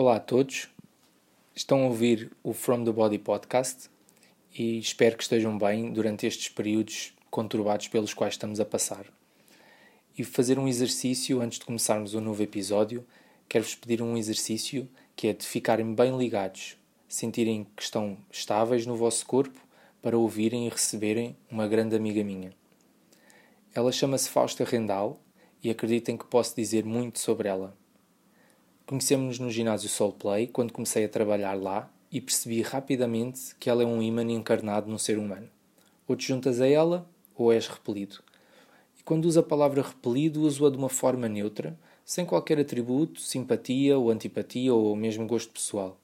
Olá a todos, estão a ouvir o From the Body podcast e espero que estejam bem durante estes períodos conturbados pelos quais estamos a passar. E fazer um exercício antes de começarmos o um novo episódio, quero-vos pedir um exercício que é de ficarem bem ligados, sentirem que estão estáveis no vosso corpo para ouvirem e receberem uma grande amiga minha. Ela chama-se Fausta Rendal e acreditem que posso dizer muito sobre ela. Conhecemos-nos no ginásio Soulplay quando comecei a trabalhar lá e percebi rapidamente que ela é um ímã encarnado no ser humano. Ou te juntas a ela, ou és repelido. E quando uso a palavra repelido, uso-a de uma forma neutra, sem qualquer atributo, simpatia ou antipatia ou mesmo gosto pessoal.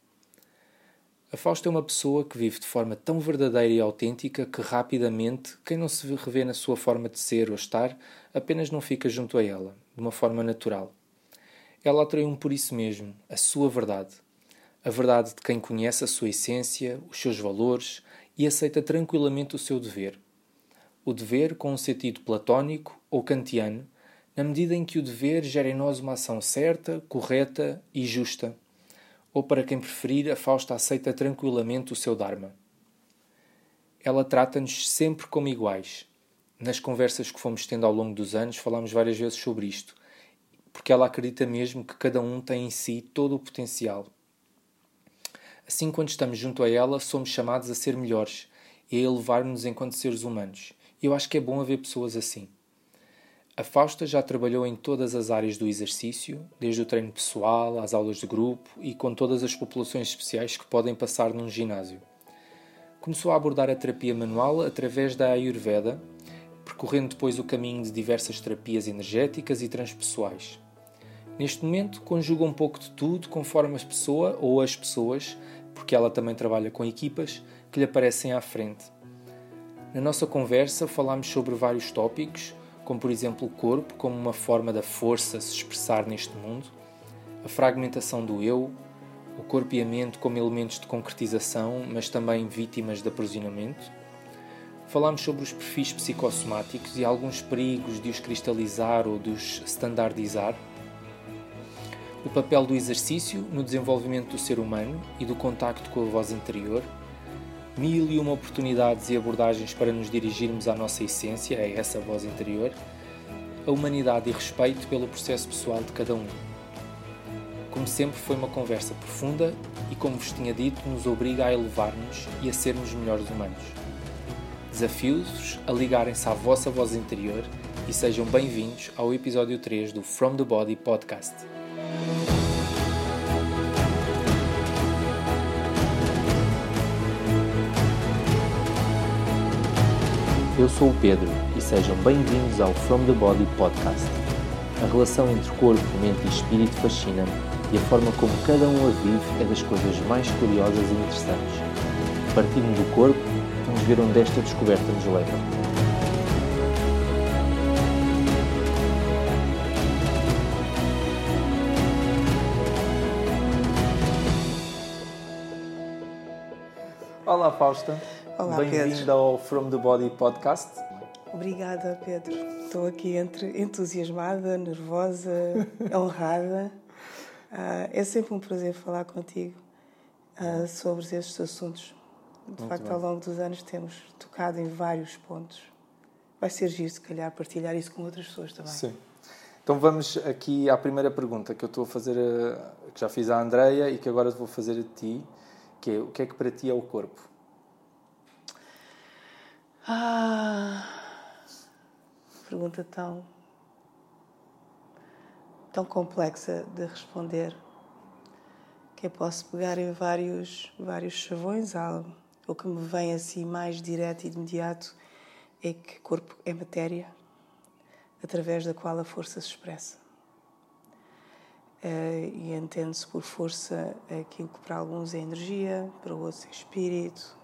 A Fausta é uma pessoa que vive de forma tão verdadeira e autêntica que rapidamente quem não se revê na sua forma de ser ou estar apenas não fica junto a ela, de uma forma natural. Ela atraiu-me por isso mesmo, a sua verdade. A verdade de quem conhece a sua essência, os seus valores e aceita tranquilamente o seu dever. O dever com um sentido platónico ou kantiano, na medida em que o dever gera em nós uma ação certa, correta e justa. Ou para quem preferir, a Fausta aceita tranquilamente o seu Dharma. Ela trata-nos sempre como iguais. Nas conversas que fomos tendo ao longo dos anos, falámos várias vezes sobre isto porque ela acredita mesmo que cada um tem em si todo o potencial. Assim, quando estamos junto a ela, somos chamados a ser melhores e a elevar-nos enquanto seres humanos. Eu acho que é bom haver pessoas assim. A Fausta já trabalhou em todas as áreas do exercício, desde o treino pessoal às aulas de grupo e com todas as populações especiais que podem passar num ginásio. Começou a abordar a terapia manual através da Ayurveda, percorrendo depois o caminho de diversas terapias energéticas e transpessoais. Neste momento, conjuga um pouco de tudo conforme a pessoa ou as pessoas, porque ela também trabalha com equipas, que lhe aparecem à frente. Na nossa conversa, falámos sobre vários tópicos, como por exemplo o corpo como uma forma da força se expressar neste mundo, a fragmentação do eu, o corpo e a mente como elementos de concretização, mas também vítimas de aprisionamento. Falámos sobre os perfis psicossomáticos e alguns perigos de os cristalizar ou de os standardizar o papel do exercício no desenvolvimento do ser humano e do contacto com a voz interior, mil e uma oportunidades e abordagens para nos dirigirmos à nossa essência, a essa voz interior, a humanidade e respeito pelo processo pessoal de cada um. Como sempre, foi uma conversa profunda e, como vos tinha dito, nos obriga a elevar-nos e a sermos melhores humanos. Desafio-vos a ligarem-se à vossa voz interior e sejam bem-vindos ao episódio 3 do From the Body Podcast. Eu sou o Pedro e sejam bem-vindos ao From the Body Podcast. A relação entre corpo, mente e espírito fascina-me e a forma como cada um a vive é das coisas mais curiosas e interessantes. Partindo do corpo, vamos ver onde esta descoberta nos leva. Olá Fausta. Olá Bem-vinda ao From the Body podcast. Obrigada Pedro. Estou aqui entre entusiasmada, nervosa, honrada. Uh, é sempre um prazer falar contigo uh, sobre estes assuntos. De Muito facto, bem. ao longo dos anos temos tocado em vários pontos. Vai ser giro, se calhar, partilhar isso com outras pessoas também. Sim. Então vamos aqui à primeira pergunta que eu estou a fazer, a, que já fiz à Andreia e que agora vou fazer a ti que é o que é que para ti é o corpo? Ah, pergunta tão tão complexa de responder que eu posso pegar em vários vários chavões. O que me vem assim mais direto e imediato é que corpo é matéria através da qual a força se expressa. Uh, e entende-se por força aquilo que para alguns é energia, para outros é espírito,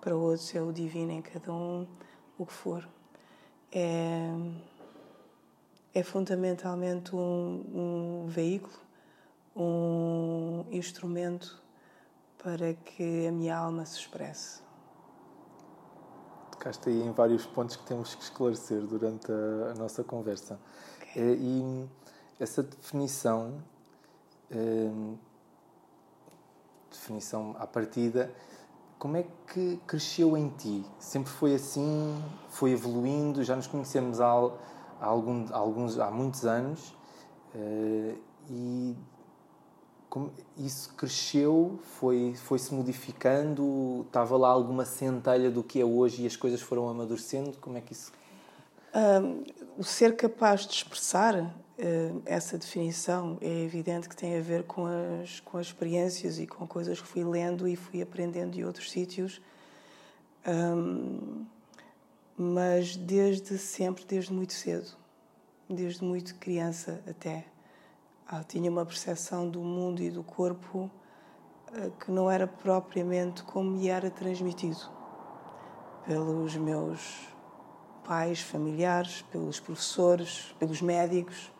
para outros é o divino em cada um, o que for. É, é fundamentalmente um, um veículo, um instrumento para que a minha alma se expresse. Tocaste aí em vários pontos que temos que esclarecer durante a, a nossa conversa. Okay. É, e essa definição, hum, definição à partida. Como é que cresceu em ti? Sempre foi assim? Foi evoluindo? Já nos conhecemos há, há, algum, há alguns, há muitos anos uh, e como, isso cresceu, foi, foi se modificando, estava lá alguma centelha do que é hoje e as coisas foram amadurecendo? Como é que isso. Um, o ser capaz de expressar essa definição é evidente que tem a ver com as, com as experiências e com coisas que fui lendo e fui aprendendo de outros sítios. Um, mas desde sempre, desde muito cedo, desde muito criança até ah, tinha uma percepção do mundo e do corpo ah, que não era propriamente como me era transmitido pelos meus pais, familiares, pelos professores, pelos médicos.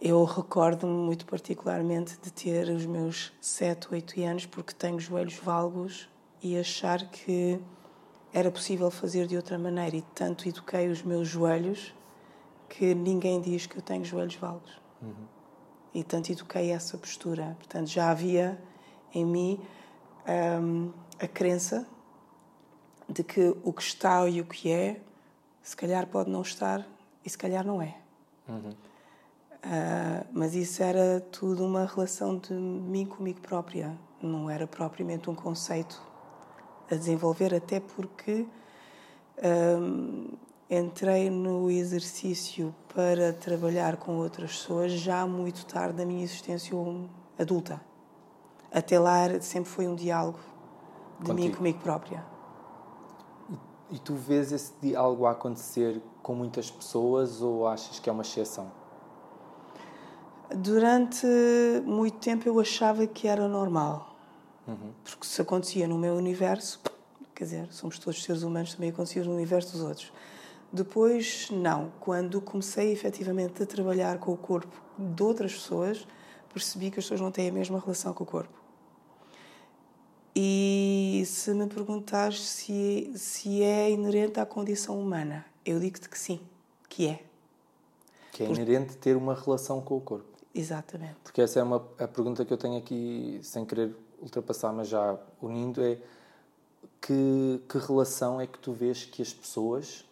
Eu recordo-me muito particularmente de ter os meus 7, 8 anos, porque tenho joelhos valgos, e achar que era possível fazer de outra maneira. E tanto eduquei os meus joelhos que ninguém diz que eu tenho joelhos valgos. Uhum. E tanto eduquei essa postura. Portanto, já havia em mim um, a crença de que o que está e o que é, se calhar pode não estar e se calhar não é. Uhum. Uh, mas isso era tudo uma relação de mim comigo própria, não era propriamente um conceito a desenvolver, até porque um, entrei no exercício para trabalhar com outras pessoas já muito tarde na minha existência adulta. Até lá sempre foi um diálogo de Contigo. mim comigo própria. E, e tu vês esse diálogo a acontecer com muitas pessoas ou achas que é uma exceção? Durante muito tempo eu achava que era normal. Uhum. Porque se acontecia no meu universo, quer dizer, somos todos seres humanos, também acontecia no universo dos outros. Depois, não. Quando comecei efetivamente a trabalhar com o corpo de outras pessoas, percebi que as pessoas não têm a mesma relação com o corpo. E se me perguntares se, se é inerente à condição humana, eu digo-te que sim, que é. Que é inerente ter uma relação com o corpo. Exatamente. Porque essa é uma, a pergunta que eu tenho aqui, sem querer ultrapassar, mas já unindo, é que, que relação é que tu vês que as pessoas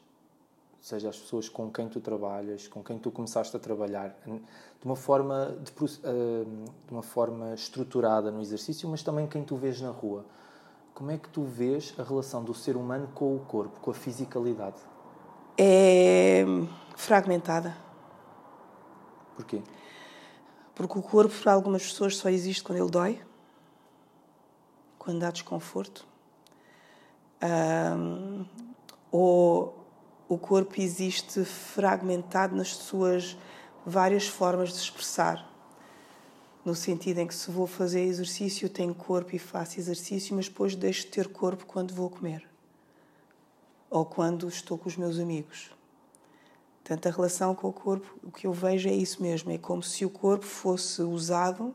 seja as pessoas com quem tu trabalhas, com quem tu começaste a trabalhar, de uma forma de, eh, de uma forma estruturada no exercício, mas também quem tu vês na rua. Como é que tu vês a relação do ser humano com o corpo, com a fisicalidade? É fragmentada. Porquê? Porque o corpo, para algumas pessoas, só existe quando ele dói, quando há desconforto, um, ou o corpo existe fragmentado nas suas várias formas de expressar. No sentido em que, se vou fazer exercício, tenho corpo e faço exercício, mas depois deixo de ter corpo quando vou comer ou quando estou com os meus amigos. Portanto, a relação com o corpo, o que eu vejo é isso mesmo: é como se o corpo fosse usado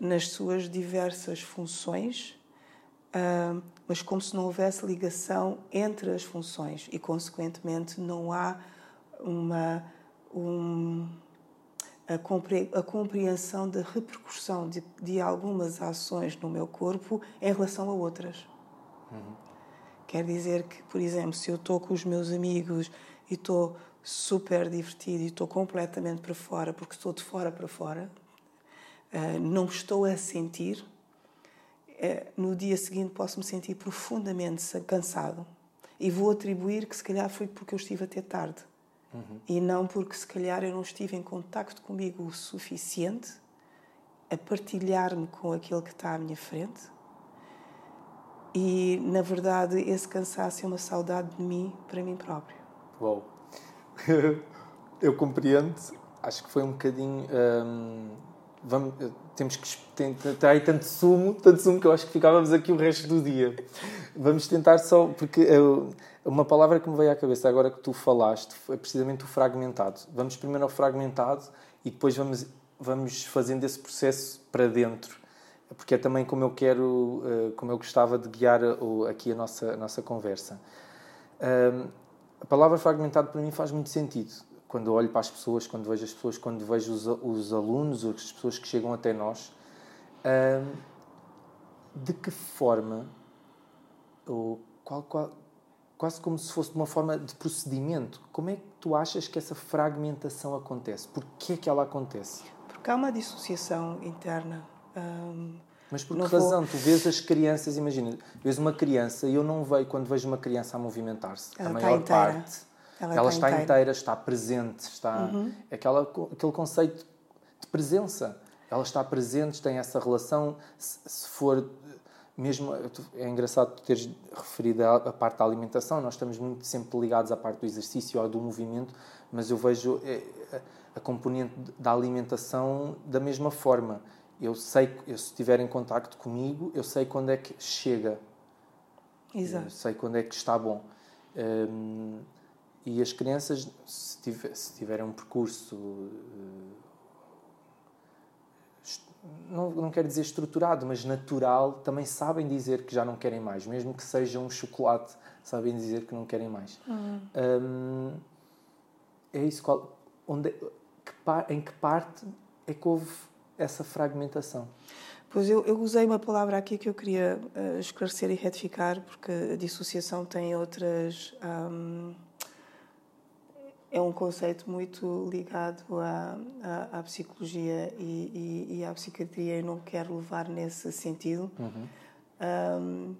nas suas diversas funções uh, mas como se não houvesse ligação entre as funções e, consequentemente, não há uma um, a, compreensão da repercussão de, de, algumas ações no meu corpo em relação a outras. Uhum. Quer dizer que, por exemplo, se eu estou com os meus amigos e estou super divertido e estou completamente para fora, porque estou de fora para fora, uh, não estou a sentir, é, no dia seguinte posso me sentir profundamente cansado e vou atribuir que se calhar foi porque eu estive até tarde uhum. e não porque se calhar eu não estive em contacto comigo o suficiente a partilhar-me com aquele que está à minha frente e na verdade esse cansaço é uma saudade de mim para mim próprio. Uau! eu compreendo, acho que foi um bocadinho. Hum, vamos, temos que ter aí tanto sumo, tanto sumo que eu acho que ficávamos aqui o resto do dia. Vamos tentar só, porque eu, uma palavra que me veio à cabeça agora que tu falaste é precisamente o fragmentado. Vamos primeiro ao fragmentado e depois vamos, vamos fazendo esse processo para dentro. Porque é também como eu quero, eh, como eu gostava de guiar aqui a nossa, a nossa conversa. A palavra fragmentado para mim faz muito sentido quando olho para as pessoas, quando vejo as pessoas, quando vejo os, os alunos, as pessoas que chegam até nós, de que forma, ou qual, qual, quase como se fosse de uma forma de procedimento, como é que tu achas que essa fragmentação acontece? Porquê é que ela acontece? Porque há uma dissociação interna. Hum, Mas por que razão? Vou... Tu vês as crianças, imagina, vês uma criança e eu não vejo, quando vejo uma criança a movimentar-se, a maior parte, ela, ela está, está inteira. inteira. está presente, está. Uhum. Aquela, aquele conceito de presença. Ela está presente, tem essa relação. Se, se for mesmo é engraçado teres referido a, parte da alimentação nós estamos muito sempre ligados à parte do exercício ou do movimento mas eu vejo é, a componente da alimentação da mesma forma eu sei eu, se estiver em contacto comigo eu sei quando é que chega Exato. Eu sei quando é que está bom um, e as crianças se, tiver, se tiverem um percurso não, não quero dizer estruturado, mas natural, também sabem dizer que já não querem mais, mesmo que seja um chocolate, sabem dizer que não querem mais. Uhum. Hum, é isso. Qual, onde, que, em que parte é que houve essa fragmentação? Pois eu, eu usei uma palavra aqui que eu queria uh, esclarecer e retificar, porque a dissociação tem outras. Um, é um conceito muito ligado à, à, à psicologia e, e, e, à psiquiatria e não quero levar nesse sentido. Uhum.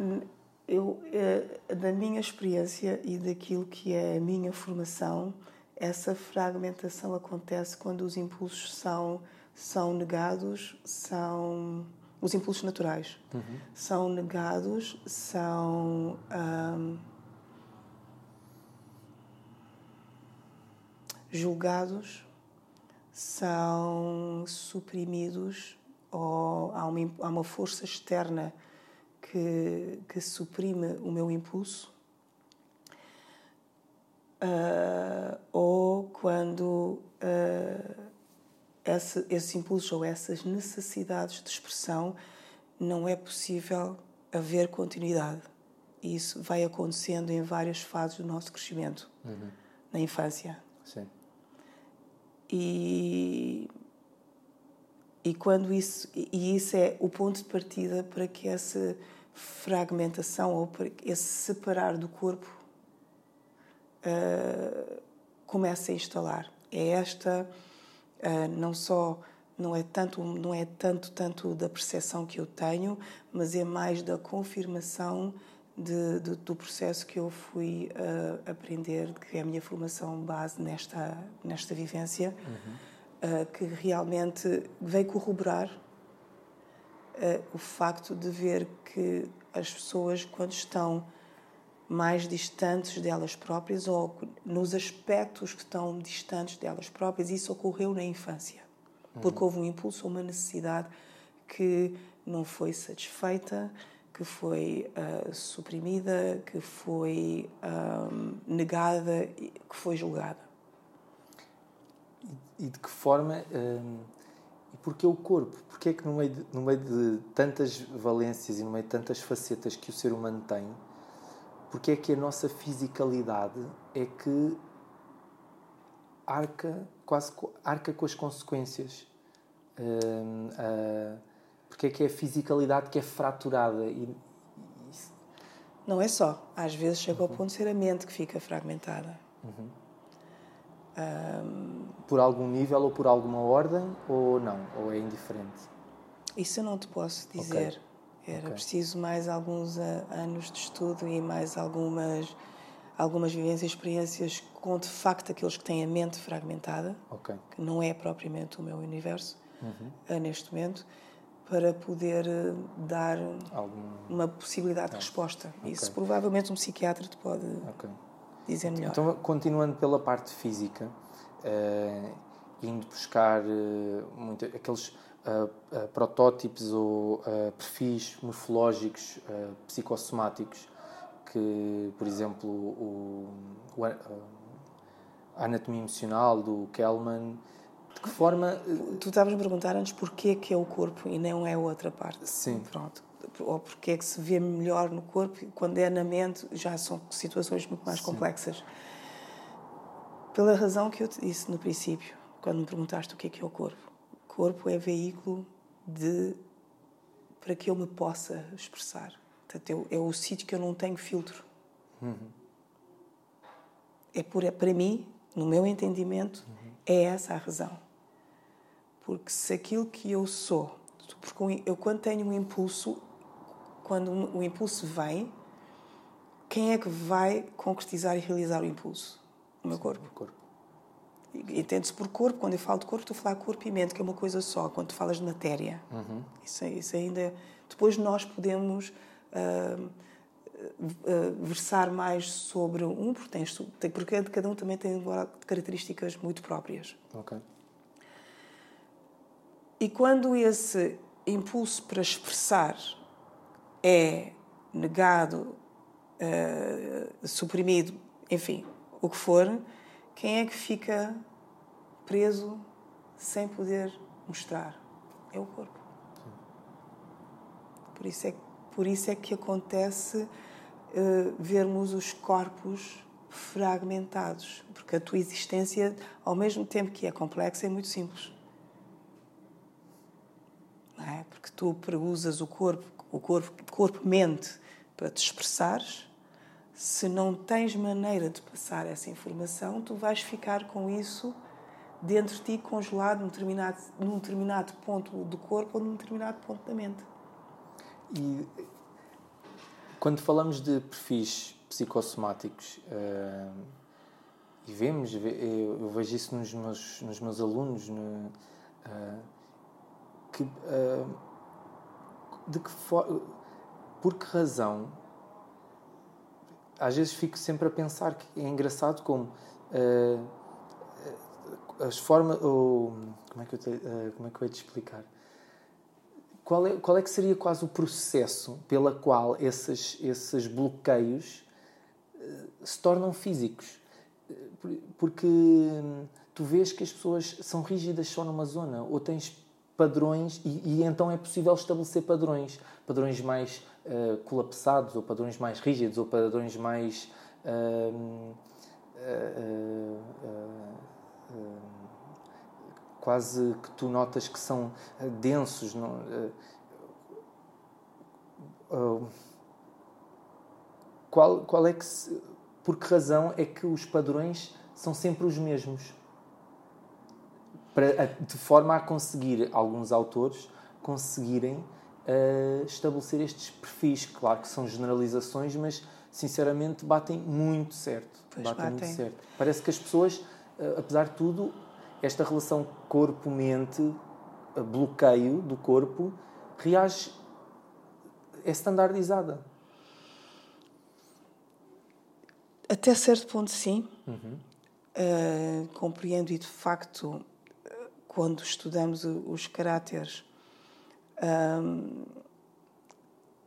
Um, eu, eh, da minha experiência e daquilo que é a minha formação, essa fragmentação acontece quando os impulsos são, são negados, são os impulsos naturais uhum. são negados, são um, julgados, são suprimidos ou há uma, há uma força externa que, que suprime o meu impulso. Uh, ou quando uh, esse, esses impulsos ou essas necessidades de expressão não é possível haver continuidade. E isso vai acontecendo em várias fases do nosso crescimento. Uhum. Na infância. Sim. E, e quando isso e isso é o ponto de partida para que essa fragmentação ou para esse separar do corpo uh, comece a instalar. É esta uh, não só não é tanto não é tanto tanto da percepção que eu tenho, mas é mais da confirmação de, de, do processo que eu fui uh, aprender, que é a minha formação base nesta, nesta vivência, uhum. uh, que realmente veio corroborar uh, o facto de ver que as pessoas, quando estão mais distantes delas próprias ou nos aspectos que estão distantes delas próprias, isso ocorreu na infância, uhum. porque houve um impulso uma necessidade que não foi satisfeita, que foi uh, suprimida, que foi um, negada, que foi julgada. E, de que forma um, e porquê o corpo? Porquê é que no meio, de, no meio de tantas valências e no meio de tantas facetas que o ser humano tem, porquê é que a nossa fisicalidade é que arca quase arca com as consequências? Um, uh, porque é que é a fisicalidade que é fraturada e, não é só. Às vezes chega ao ponto de ser a mente que fica fragmentada. Uhum. Um, por algum nível ou por alguma ordem ou não? Ou é indiferente? Isso eu não te posso dizer. Okay. Era okay. preciso mais alguns anos de estudo e mais algumas algumas vivências e experiências com de facto aqueles que têm a mente fragmentada, okay. que não é propriamente o meu universo uhum. neste momento para poder eh, dar Algum... uma possibilidade de resposta. Okay. Isso provavelmente um psiquiatra te pode okay. dizer melhor. Então, continuando pela parte física, uh, indo buscar uh, muito, aqueles uh, protótipos ou perfis morfológicos psicossomáticos que, por exemplo, o, o a anatomia emocional do Kellman de que forma. Tu estavas a perguntar antes porquê que é o corpo e não é outra parte. Sim. Pronto. Ou porquê é que se vê melhor no corpo quando é na mente já são situações muito mais Sim. complexas. Pela razão que eu te disse no princípio, quando me perguntaste o que é que é o corpo. O corpo é veículo de para que eu me possa expressar. Portanto, é o sítio que eu não tenho filtro. Uhum. É por, para mim, no meu entendimento, uhum. é essa a razão. Porque se aquilo que eu sou, porque eu quando tenho um impulso, quando o impulso vem, quem é que vai concretizar e realizar o impulso? O meu corpo. O corpo. Entende-se por corpo, quando eu falo de corpo, estou a falar corpo e mente, que é uma coisa só. Quando tu falas de matéria, uhum. isso, isso ainda. Depois nós podemos uh, uh, versar mais sobre um, porque, tem, porque cada um também tem características muito próprias. Ok. E quando esse impulso para expressar é negado, uh, suprimido, enfim, o que for, quem é que fica preso sem poder mostrar? É o corpo. Por isso é, por isso é que acontece uh, vermos os corpos fragmentados, porque a tua existência, ao mesmo tempo que é complexa, é muito simples é? Porque tu usas o corpo, o corpo, corpo-mente para te expressares. Se não tens maneira de passar essa informação, tu vais ficar com isso dentro de ti congelado num determinado, num determinado ponto do corpo ou num determinado ponto da mente. E quando falamos de perfis psicossomáticos, uh, e vemos, eu, vejo isso nos meus, nos meus alunos, no, uh, que, uh, de que for, por que razão às vezes fico sempre a pensar que é engraçado como as formas ou como é que eu te, uh, como é que ia te explicar? Qual é qual é que seria quase o processo pela qual esses esses bloqueios se tornam físicos? Porque hum, tu vês que as pessoas são rígidas só numa zona ou tens padrões e, e, então é possível estabelecer padrões, padrões mais uh, colapsados ou padrões mais rígidos ou padrões mais uh, uh, quase que tu notas que são densos. Não, qual, qual é que se, por que razão é que os padrões são sempre os mesmos? para, de forma a conseguir alguns autores conseguirem uh, estabelecer estes perfis. Claro que são generalizações, mas sinceramente batem muito certo. Batem, batem, muito certo. Parece que as pessoas, apesar de tudo, esta relação corpo-mente, uh, bloqueio do corpo, reage, é standardizada. Até certo ponto, sim. Uhum. Uh, compreendo e de facto quando estudamos os caráteres, um,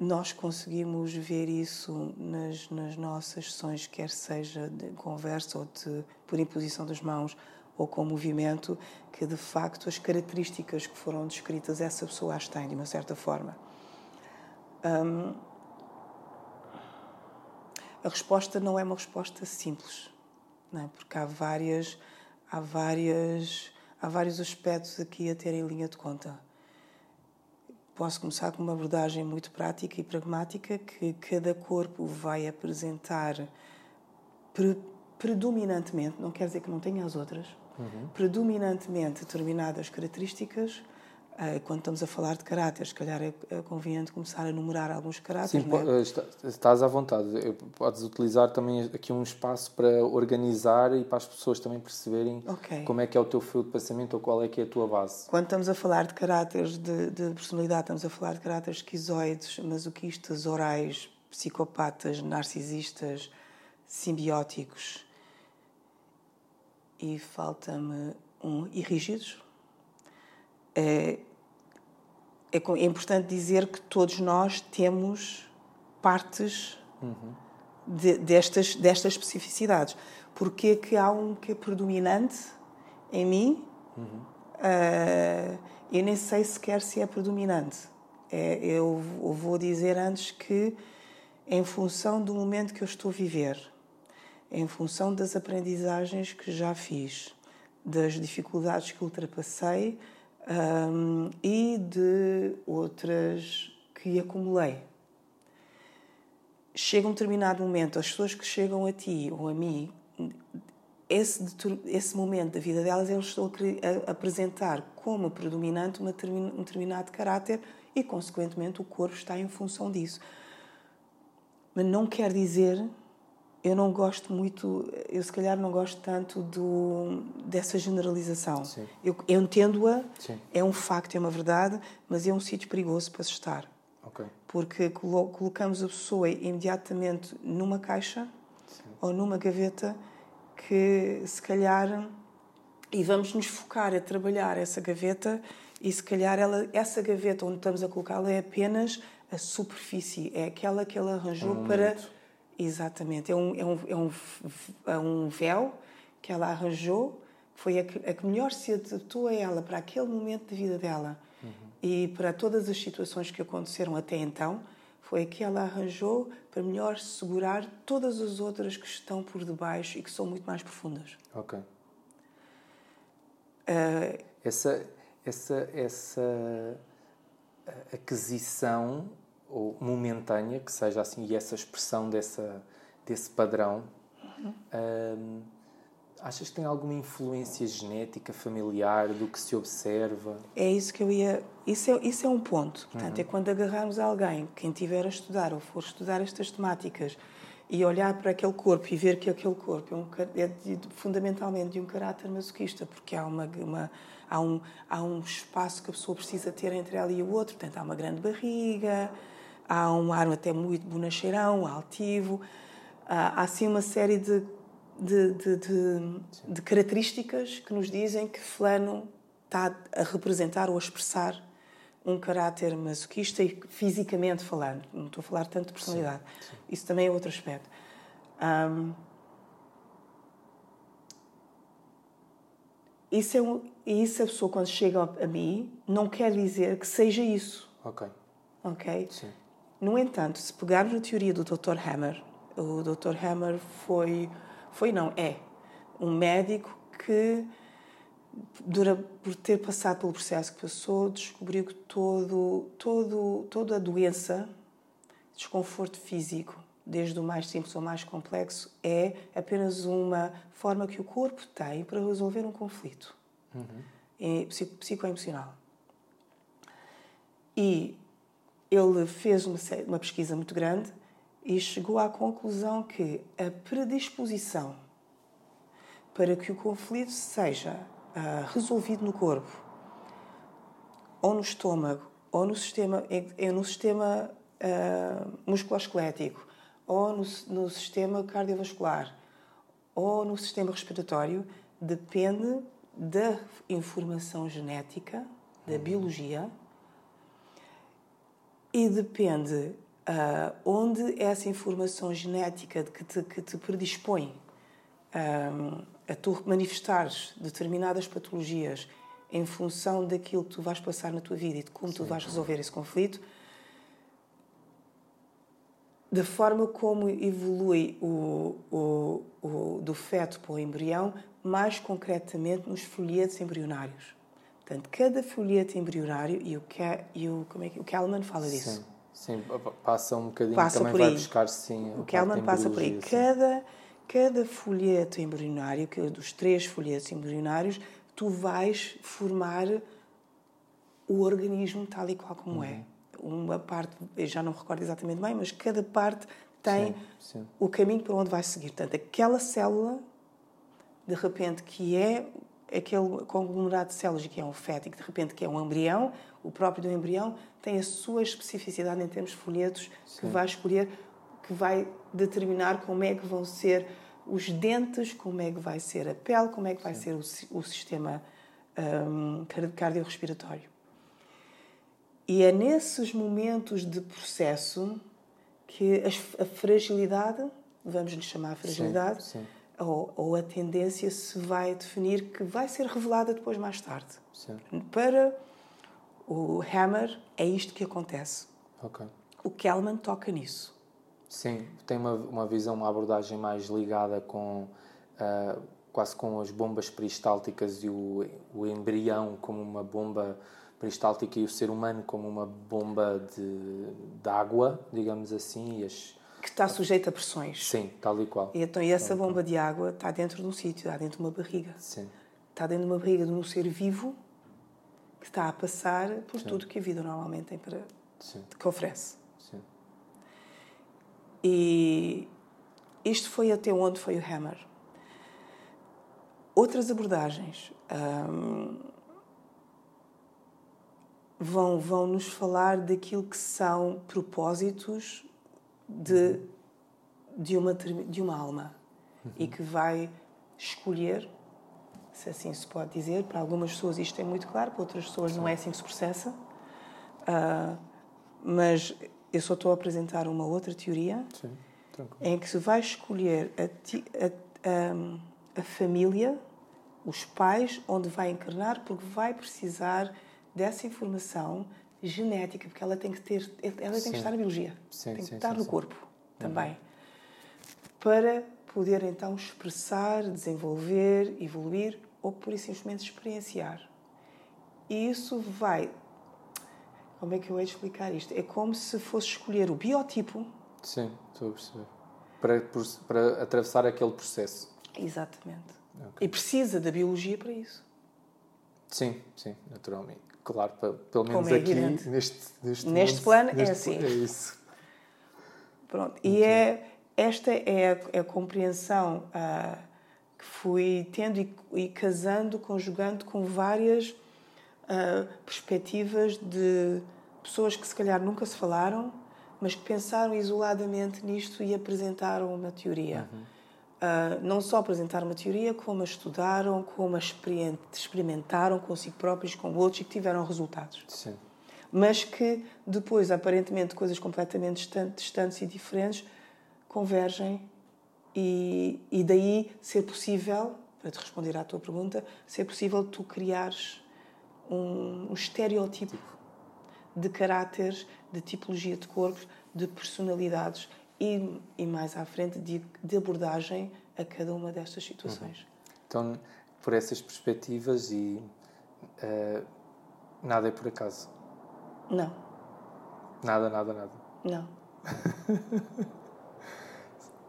nós conseguimos ver isso nas, nas, nossas sessões, quer seja de conversa ou de, por imposição das mãos ou com movimento, que de facto as características que foram descritas essa pessoa as tem, de uma certa forma. Um, a resposta não é uma resposta simples, não é? porque há várias, há várias há vários aspectos aqui a ter em linha de conta. Posso começar com uma abordagem muito prática e pragmática que cada corpo vai apresentar pre predominantemente, não quer dizer que não tenha as outras, uhum. predominantemente determinadas características quando estamos a falar de caráteres, se calhar é, é conveniente começar a numerar alguns caráteres. Sim, é? estás à vontade. Podes utilizar também aqui um espaço para organizar e para as pessoas também perceberem okay. como é que é o teu fio de pensamento ou qual é que é a tua base. Quando estamos a falar de caráteres de, de personalidade, estamos a falar de caráteres esquizoides, masoquistas, orais, psicopatas, narcisistas, simbióticos. E falta-me um. e rígidos é, é, é, importante dizer que todos nós temos partes uhum. de, destas, destas especificidades. Porque é que há um que é predominante em mim? Uhum. Uh, eu nem sei sequer se é predominante. É, eu, eu vou dizer antes que, em função do momento que eu estou a viver, em função das aprendizagens que já fiz, das dificuldades que ultrapassei, um, e de outras que acumulei. Chega um determinado momento, as pessoas que chegam a ti ou a mim, esse, esse momento da vida delas, eles estão a apresentar como predominante um determinado caráter e, consequentemente, o corpo está em função disso. Mas não quer dizer eu não gosto muito, eu se calhar não gosto tanto do, dessa generalização. Sim. Eu, eu entendo-a, é um facto, é uma verdade, mas é um sítio perigoso para se estar. Okay. Porque colo colocamos a pessoa imediatamente numa caixa Sim. ou numa gaveta que se calhar. E vamos nos focar a trabalhar essa gaveta e se calhar ela, essa gaveta onde estamos a colocá-la é apenas a superfície, é aquela que ela arranjou um para. Momento Exatamente. É um, é um, é um, é um véu que ela arranjou, foi a que, a que melhor se adaptou a ela para aquele momento de vida dela uhum. e para todas as situações que aconteceram até então. Foi a que ela arranjou para melhor segurar todas as outras que estão por debaixo e que são muito mais profundas. Ok. Uh, essa, essa, essa aquisição ou momentânea, que seja assim, e essa expressão dessa, desse padrão, uhum. hum, achas que tem alguma influência genética, familiar, do que se observa? É isso que eu ia. Isso é, isso é um ponto. Portanto, uhum. é quando agarrarmos alguém, quem estiver a estudar ou for estudar estas temáticas, e olhar para aquele corpo e ver que aquele corpo é, um, é de, fundamentalmente de um caráter masoquista, porque há, uma, uma, há, um, há um espaço que a pessoa precisa ter entre ela e o outro. Portanto, há uma grande barriga, há um ar até muito bonacheirão, altivo, há assim uma série de, de, de, de, de características que nos dizem que fulano está a representar ou a expressar um caráter masoquista e fisicamente falando. Não estou a falar tanto de personalidade. Sim, sim. Isso também é outro aspecto. Um, isso é um, isso a pessoa quando chega a mim não quer dizer que seja isso. Ok. Ok. Sim. No entanto, se pegarmos a teoria do Dr. Hammer, o Dr. Hammer foi, foi não, é um médico que, por ter passado pelo processo que passou, descobriu que todo, todo, toda a doença, desconforto físico, desde o mais simples ao mais complexo, é apenas uma forma que o corpo tem para resolver um conflito uhum. psicoemocional. E ele fez uma, uma pesquisa muito grande e chegou à conclusão que a predisposição para que o conflito seja uh, resolvido no corpo, ou no estômago, ou no sistema, no sistema uh, musculoesquelético, ou no, no sistema cardiovascular, ou no sistema respiratório, depende da informação genética, da biologia, e depende uh, onde essa informação genética que te, que te predispõe um, a tu manifestares determinadas patologias em função daquilo que tu vais passar na tua vida e de como Sim. tu vais resolver esse conflito, da forma como evolui o, o, o, do feto para o embrião, mais concretamente nos folhetos embrionários. Portanto, cada folheto embrionário, e o, que, e o, como é que, o Kalman fala disso. Sim, sim passa um bocadinho, passa também vai buscar, sim. O Kalman passa por aí. Cada, cada folheto embrionário, que dos três folhetos embrionários, tu vais formar o organismo tal e qual como é. uhum. é. Uma parte, eu já não recordo exatamente bem, mas cada parte tem sim, sim. o caminho para onde vai seguir. Portanto, aquela célula, de repente, que é aquele conglomerado de células que é um feto e que de repente que é um embrião, o próprio do embrião tem a sua especificidade em termos de folhetos Sim. que vai escolher, que vai determinar como é que vão ser os dentes, como é que vai ser a pele, como é que vai Sim. ser o, o sistema um, cardiorrespiratório. E é nesses momentos de processo que a, a fragilidade, vamos lhe chamar fragilidade, sim, sim ou, ou, a tendência se vai definir que vai ser revelada depois mais tarde. Sim. Para o Hammer é isto que acontece. Okay. O Kellman toca nisso. Sim, tem uma, uma visão, uma abordagem mais ligada com uh, quase com as bombas peristálticas e o, o embrião como uma bomba peristáltica e o ser humano como uma bomba de, de água, digamos assim, e as, que está sujeita a pressões. Sim, tal e qual. E, então, e essa bomba de água está dentro de um sítio, está dentro de uma barriga. Sim. Está dentro de uma barriga de um ser vivo que está a passar por Sim. tudo que a vida normalmente tem para. Sim. que oferece. Sim. E isto foi até onde foi o Hammer. Outras abordagens. Hum, vão, vão nos falar daquilo que são propósitos de, de, uma, de uma alma uhum. e que vai escolher, se assim se pode dizer, para algumas pessoas isto é muito claro, para outras pessoas não é assim que se processa, uh, mas eu só estou a apresentar uma outra teoria Sim, em que se vai escolher a, a, a, a família, os pais, onde vai encarnar, porque vai precisar dessa informação genética, porque ela tem que ter, ela tem que estar na biologia, sim, tem que sim, estar sim, no corpo também, uhum. para poder então expressar, desenvolver, evoluir ou por simplesmente experienciar. E isso vai. Como é que eu hei de explicar isto? É como se fosse escolher o biotipo. Sim, estou a perceber. Para, para atravessar aquele processo. Exatamente. Okay. E precisa da biologia para isso. Sim, sim, naturalmente. Claro, pelo menos é aqui, neste, neste, neste mundo, plano, é neste é assim. É isso. Pronto. E é, esta é a, é a compreensão uh, que fui tendo e, e, casando, conjugando com várias uh, perspectivas de pessoas que se calhar nunca se falaram, mas que pensaram isoladamente nisto e apresentaram uma teoria. Uhum. Uh, não só apresentaram uma teoria, como a estudaram, como a experimentaram consigo próprios, com outros e que tiveram resultados. Sim. Mas que depois, aparentemente, coisas completamente distantes e diferentes convergem e, e daí ser possível, para te responder à tua pergunta, ser possível tu criares um, um estereótipo de caráteres, de tipologia de corpos, de personalidades e, e mais à frente de, de abordagem a cada uma destas situações. Uhum. Então, por essas perspectivas e uh, nada é por acaso? Não. Nada, nada, nada? Não.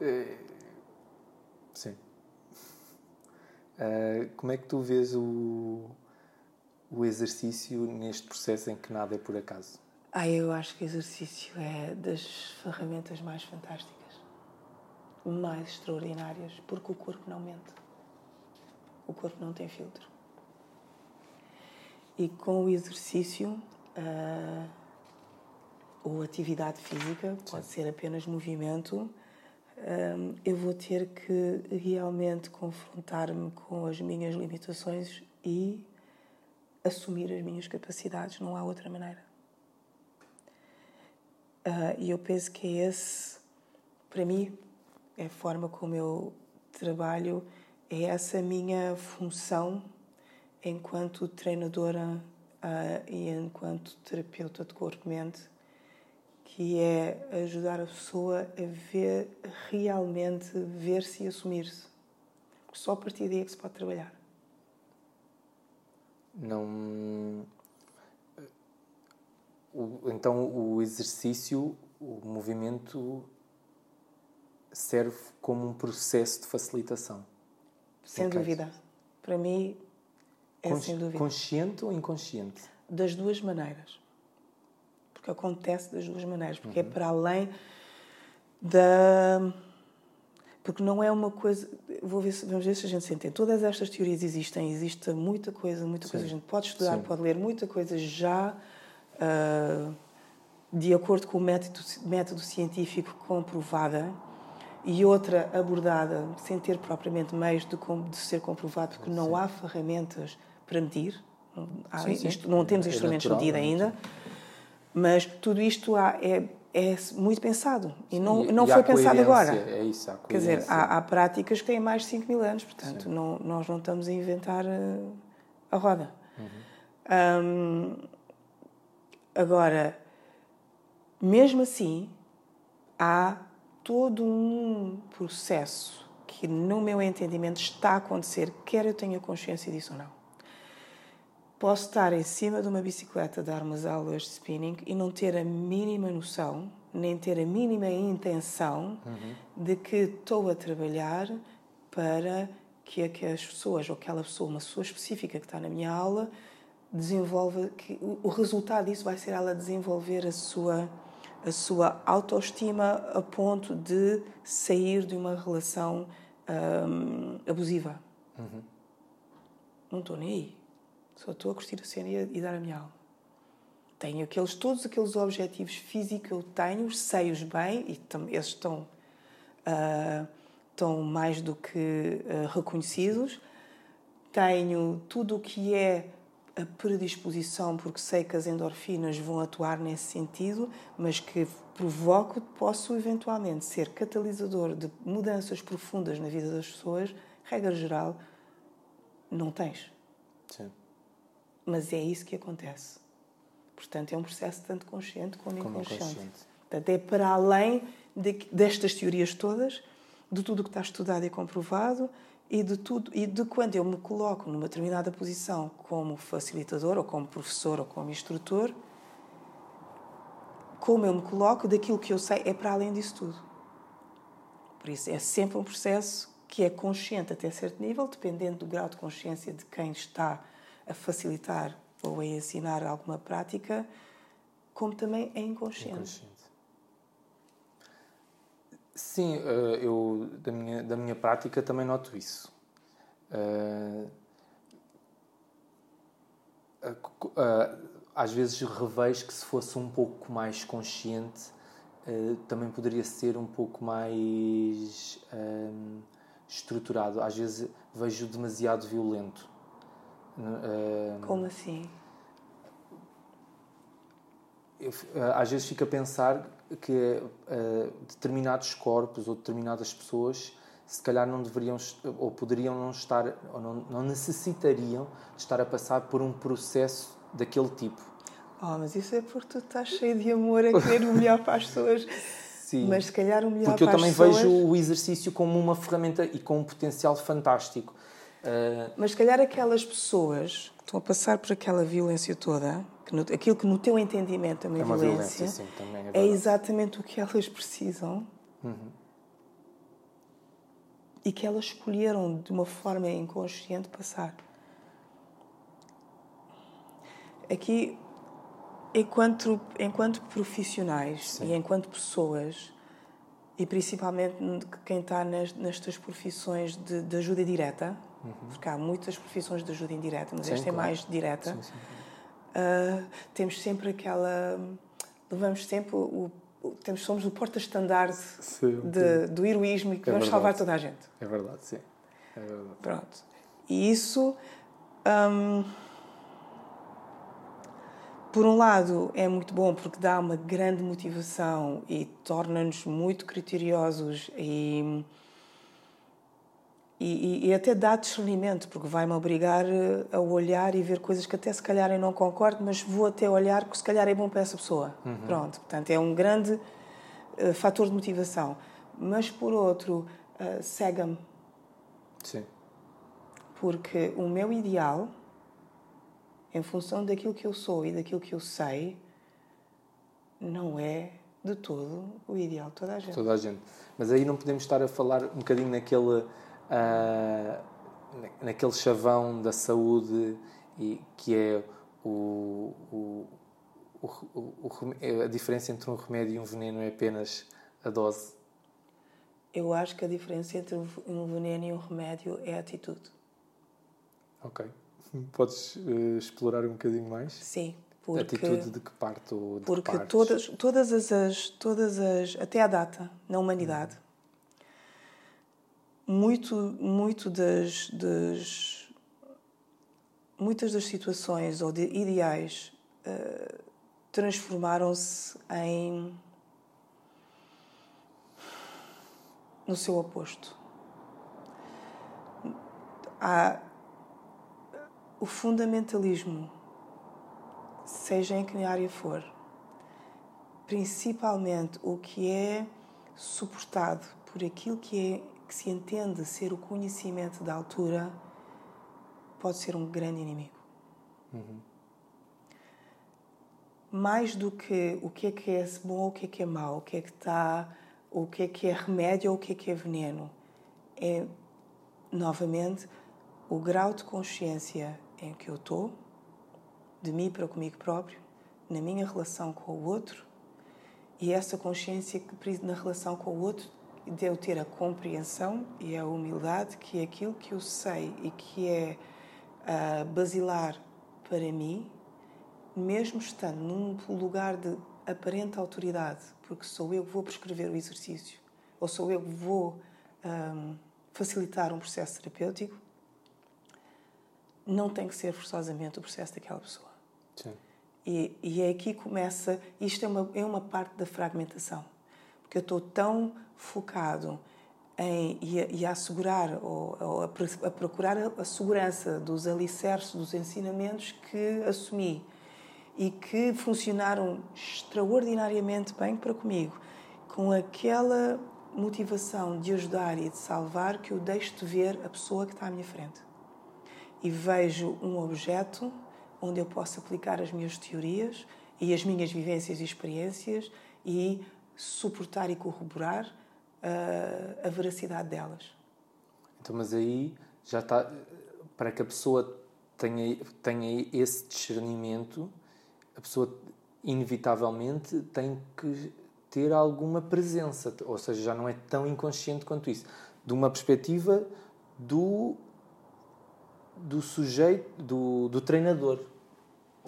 Eh, sim. Uh, como é que tu vês o, o exercício neste processo em que nada é por acaso? Ah, eu acho que o exercício é das ferramentas mais fantásticas, mais extraordinárias, porque o corpo não mente. O corpo não tem filtro. E com o exercício uh, ou atividade física, pode Sim. ser apenas movimento, um, eu vou ter que realmente confrontar-me com as minhas limitações e assumir as minhas capacidades. Não há outra maneira. Uh, e eu penso que é esse, para mim, é a forma como eu trabalho, é essa minha função enquanto treinadora uh, e enquanto terapeuta de corpo-mente, que é ajudar a pessoa a ver realmente, ver-se e assumir-se. Só a partir daí é que se pode trabalhar. Não o, então o exercício, o movimento serve como um processo de facilitação. Sem dúvida. Para mim é Cons sem dúvida. Consciente ou inconsciente? Das duas maneiras. Porque acontece das duas maneiras. Porque é uhum. é para além da. Porque não é uma coisa. Vou ver se, vamos ver se a gente se entende. Todas estas teorias existem, existe muita coisa, muita Sim. coisa. A gente pode estudar, Sim. pode ler muita coisa já uh, de acordo com o método, método científico comprovada e outra abordada sem ter propriamente meios de, de ser comprovado, porque sim. não há ferramentas para medir, há, sim, sim. Isto, não temos é instrumentos natural, de medida é ainda, mas tudo isto há, é, é muito pensado e não, não e foi pensado agora. É isso, há Quer dizer, há, há, práticas que têm mais de 5 mil anos, portanto, não, nós não estamos a inventar ah, a roda. Uhum. Um, Agora, mesmo assim, há todo um processo que no meu entendimento está a acontecer, quer eu tenha consciência disso ou não. Posso estar em cima de uma bicicleta dar umas aulas de spinning e não ter a mínima noção, nem ter a mínima intenção uhum. de que estou a trabalhar para que, que as pessoas, ou aquela pessoa, uma pessoa específica que está na minha aula, desenvolva, que o resultado disso vai ser ela desenvolver a sua a sua autoestima a ponto de sair de uma relação um, abusiva. Uhum. Não estou nem aí. Só estou a curtir a cena e, dar a minha alma. Tenho aqueles, todos aqueles objetivos físicos que eu tenho, sei-os bem e esses estão, uh, estão mais do que uh, reconhecidos. Tenho tudo o que é a predisposição, porque sei que as endorfinas vão atuar nesse sentido, mas que provoco, posso eventualmente ser catalisador de mudanças profundas na vida das pessoas, regra geral, não tens. Sim. Mas é isso que acontece. Portanto, é um processo tanto consciente como, como inconsciente. inconsciente. Portanto, é para além de, destas teorias todas, de tudo o que está estudado e comprovado, e de tudo e de quando eu me coloco numa determinada posição como facilitador ou como professor ou como instrutor como eu me coloco daquilo que eu sei é para além disso tudo por isso é sempre um processo que é consciente até certo nível dependendo do grau de consciência de quem está a facilitar ou a ensinar alguma prática como também é inconsciente, inconsciente. Sim, eh, eu da minha, da minha prática também noto isso. Eh, eh, às vezes revejo que se fosse um pouco mais consciente também poderia ser um pouco mais estruturado. Às vezes vejo demasiado violento. Como assim? Às vezes fico a pensar que uh, determinados corpos ou determinadas pessoas se calhar não deveriam ou poderiam não estar ou não, não necessitariam de estar a passar por um processo daquele tipo. Oh, mas isso é porque tu estás cheio de amor a querer o melhor para as pessoas. Sim. Mas se calhar o melhor Porque eu também pessoas... vejo o exercício como uma ferramenta e com um potencial fantástico. Uh... Mas se calhar aquelas pessoas que estão a passar por aquela violência toda que no, aquilo que no teu entendimento é uma, é uma violência, violência sim, é, é, exatamente o que elas precisam uhum. e que elas escolheram de uma forma inconsciente passar. Aqui, enquanto, enquanto profissionais sim. e enquanto pessoas, e principalmente quem está nestas profissões de, de ajuda direta, uhum. porque há muitas profissões de ajuda indireta, mas sim, esta é claro. é mais direta. Sim, uh, temos sempre aquela. Levamos sempre o. temos, somos o porta-estandarte do heroísmo e que é vamos verdade. salvar toda a gente. É verdade, sim. É verdade. Pronto. E isso. Um, por um lado, é muito bom porque dá uma grande motivação e torna-nos muito criteriosos e e, e, até dá discernimento, porque vai-me obrigar eh, a olhar e ver coisas que até se calhar eu não concordo, mas vou até olhar porque se calhar é bom para essa pessoa. Uhum. Pronto, portanto é um grande uh, fator de motivação. Mas por outro, uh, cega-me. Sim. Porque o meu ideal, em função daquilo que eu sou e daquilo que eu sei, não é de todo o ideal de toda a gente. Toda a gente. Mas aí não podemos estar a falar um bocadinho naquele uh, naquele chavão da saúde e que é o, o, o, a diferença entre um remédio e um veneno é apenas a dose? Eu acho que a diferença entre um veneno e um remédio é a atitude. Ok. Podes uh, explorar um bocadinho mais? Sim. Porque, atitude de que parte ou de Porque todas, todas, as, todas as. Até à data, na humanidade, muito, muito das, das muitas das situações ou de ideais uh, transformaram-se em no seu oposto. Há o fundamentalismo, seja em que área for, principalmente o que é suportado por aquilo que é que se entende ser o conhecimento da altura pode ser um grande inimigo. Uhum. Mais do que o que é que é bom ou o que é que é mau, o que é que está, o que é que é remédio ou o que é que é veneno, é novamente o grau de consciência em que eu estou, de mim para comigo próprio, na minha relação com o outro, e essa consciência que na relação com o outro de eu ter a compreensão e a humildade que é aquilo que eu sei e que é uh, basilar para mim, mesmo estando num lugar de aparente autoridade, porque sou eu que vou prescrever o exercício, ou sou eu que vou um, facilitar um processo terapêutico, não tem que ser forçosamente o processo daquela pessoa. Sim. E, e é aqui que começa, isto é uma, é uma parte da fragmentação, porque eu estou tão focado em, e, e a assegurar ou, ou a, a, procurar a, a segurança dos alicerces, dos ensinamentos que assumi e que funcionaram extraordinariamente bem para comigo, com aquela motivação de ajudar e de salvar que eu deixo de ver a pessoa que está à minha frente. E vejo um objeto onde eu posso aplicar as minhas teorias e as minhas vivências e experiências e suportar e corroborar uh, a veracidade delas. Então, mas aí já está para que a pessoa tenha, tenha esse discernimento, a pessoa inevitavelmente tem que ter alguma presença, ou seja, já não é tão inconsciente quanto isso. De uma perspectiva do, do sujeito, do, do treinador.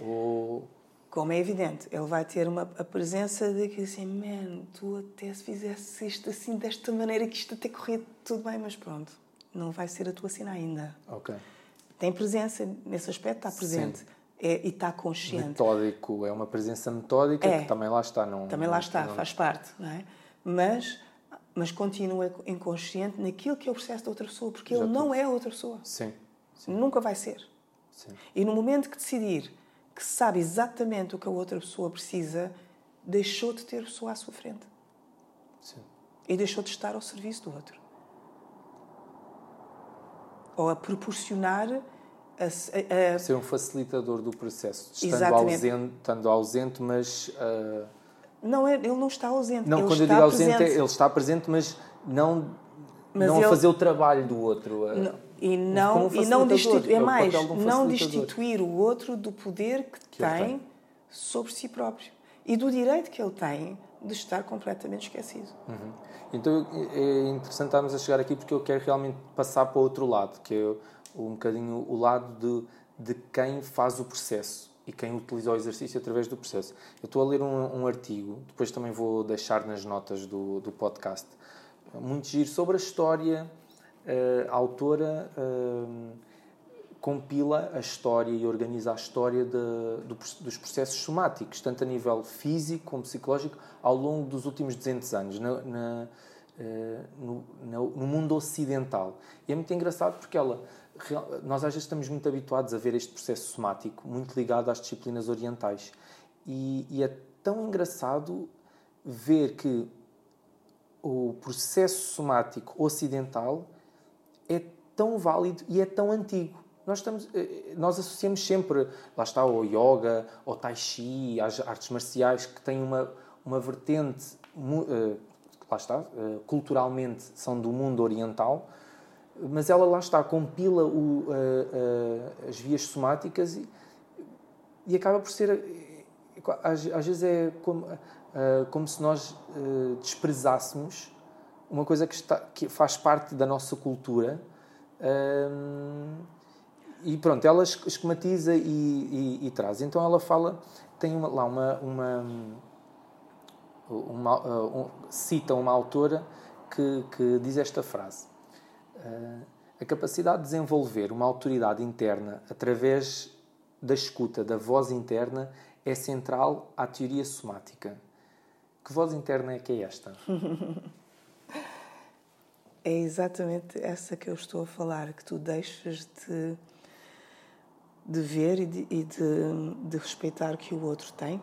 Ou... Como é evidente, ele vai ter uma, a presença de que assim, man, tu até se fizesse isto assim, desta maneira, que isto até corrido tudo bem, mas pronto, não vai ser a tua cena ainda. Ok. Tem presença, nesse aspecto está presente. É, e está consciente. Metódico, é uma presença metódica é, que também lá está. Não, também lá está, não... faz parte, não é? Mas, mas continua inconsciente naquilo que é o processo da outra pessoa, porque Já ele não é outra pessoa. Sim, sim. Nunca vai ser. Sim. E no momento que decidir que sabe exatamente o que a outra pessoa precisa, deixou de ter a pessoa à sua frente. Sim. E deixou de estar ao serviço do outro. Ou a proporcionar. A, a, a... Ser um facilitador do processo, estando ausente, estando ausente, mas. Uh... Não, é, ele não está ausente. Não, ele quando eu digo ausente, presente. ele está presente, mas não, mas não ele... a fazer o trabalho do outro. Não e não, um e não destituir, é, é mais, não destituir o outro do poder que, que tem, tem, sobre si próprio e do direito que ele tem de estar completamente esquecido. Uhum. Então é interessante estarmos a chegar aqui porque eu quero realmente passar para o outro lado, que é um bocadinho o lado de, de quem faz o processo e quem utiliza o exercício através do processo. Eu estou a ler um, um artigo, depois também vou deixar nas notas do, do podcast, muito giro sobre a história a autora compila a história e organiza a história de, dos processos somáticos, tanto a nível físico como psicológico, ao longo dos últimos 200 anos, na, na, eh, no, no, mundo ocidental. E é muito engraçado porque ela, nós às vezes estamos muito habituados a ver este processo somático muito ligado às disciplinas orientais. E, e é tão engraçado ver que o processo somático ocidental é tão válido e é tão antigo. Nós, estamos, eh, nós associamos sempre, lá está, o yoga, o tai chi, as artes marciais que têm uma, uma vertente, eh, lá está, eh, culturalmente são do mundo oriental, mas ela lá está, compila o, as vias somáticas e, e acaba por ser, às, às vezes é como, como se nós desprezássemos uma coisa que, está, que faz parte da nossa cultura. Um, e pronto, ela esquematiza e, e, e, traz. Então ela fala, tem uma, lá uma, uma, uma uh, um, cita uma autora que, que diz esta frase: uh, a capacidade de desenvolver uma autoridade interna através da escuta da voz interna é central à teoria somática. Que voz interna é que é esta? é exatamente essa que eu estou a falar, que tu deixas de, de ver e, de, e de, de respeitar que o outro tem.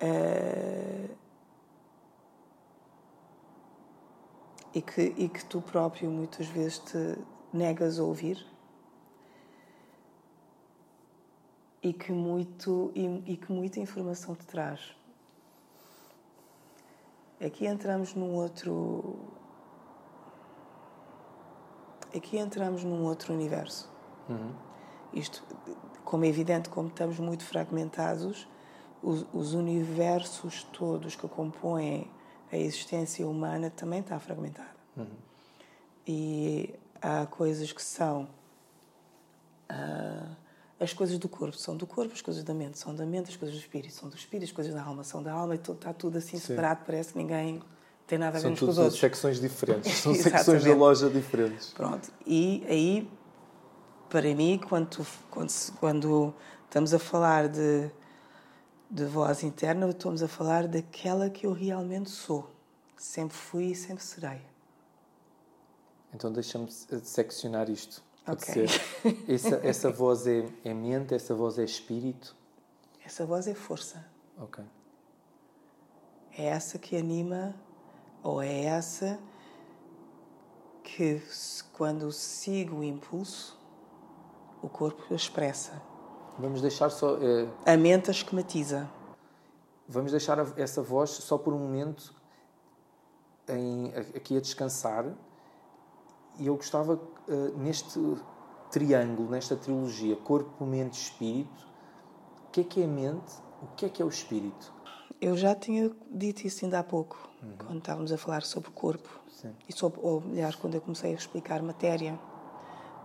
Uh, e que, e que tu próprio muitas vezes te negas a ouvir e que, muito, e, e que muita informação te traz. Aqui entramos num outro. Aqui entramos num outro universo. Uhum. Isto, como é evidente, como estamos muito fragmentados, os, os universos todos que compõem a existência humana também está fragmentada. Uhum. E há coisas que são. Uh, as coisas do corpo são do corpo, as coisas da mente são da mente, as coisas do espírito são do espírito, as coisas da alma são da alma, e está tudo assim Sim. separado, parece que ninguém tem nada a ver são uns com os outros. São secções diferentes, são secções da loja diferentes. Pronto, e aí, para mim, quando, quando, quando estamos a falar de, de voz interna, estamos a falar daquela que eu realmente sou. Sempre fui e sempre serei. Então deixa-me seccionar isto. Ok. Essa, essa voz é, é mente, essa voz é espírito? Essa voz é força. Ok. É essa que anima, ou é essa que, quando sigo o impulso, o corpo expressa. Vamos deixar só. É... A mente a esquematiza. Vamos deixar essa voz só por um momento em, aqui a descansar e eu gostava, uh, neste triângulo, nesta trilogia, corpo, mente, espírito, o que é que é a mente, o que é que é o espírito? Eu já tinha dito isso ainda há pouco, uhum. quando estávamos a falar sobre o corpo. Sim. E sobre, ou, aliás, quando eu comecei a explicar matéria.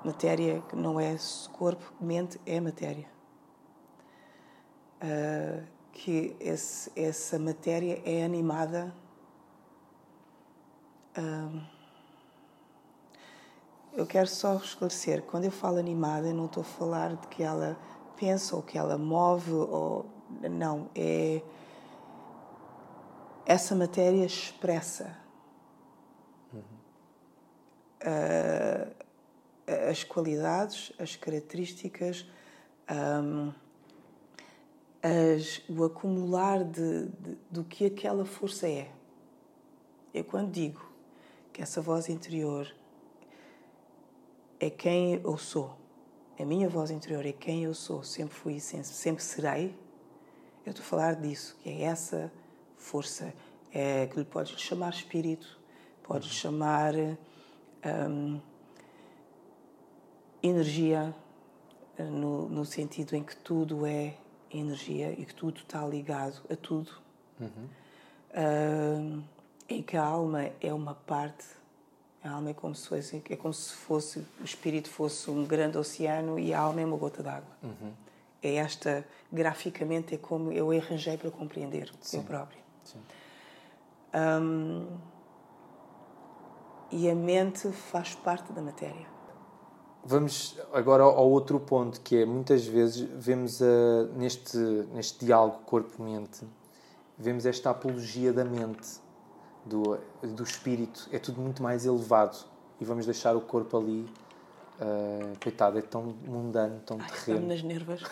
Matéria que não é corpo, mente é matéria. Uh, que esse, essa matéria é animada. Uh, eu quero só esclarecer, quando eu falo animada, eu não estou a falar de que ela pensa ou que ela move ou não, é essa matéria expressa uhum. uh, as qualidades, as características, um, as, o acumular de, de, do que aquela força é. Eu quando digo que essa voz interior é quem eu sou. A minha voz interior é quem eu sou, sempre fui e sempre serei. Eu estou a falar disso, que é essa força, é que lhe podes chamar espírito, podes uhum. chamar um, energia, no, no, sentido em que tudo é energia e que tudo está ligado a tudo. Uhum. Um, em que a alma é uma parte a alma é como se fosse, é como se fosse o espírito fosse um grande oceano e a alma é uma gota d'água. Uhum. É esta, graficamente, é como eu arranjei para compreender Sim. eu próprio. Um, e a mente faz parte da matéria. Vamos agora ao outro ponto, que é muitas vezes vemos uh, neste, neste diálogo corpo-mente, vemos esta apologia da mente do, do espírito é tudo muito mais elevado e vamos deixar o corpo ali. Uh, coitado, é tão mundano, tão Ai, terreno. nas nervas.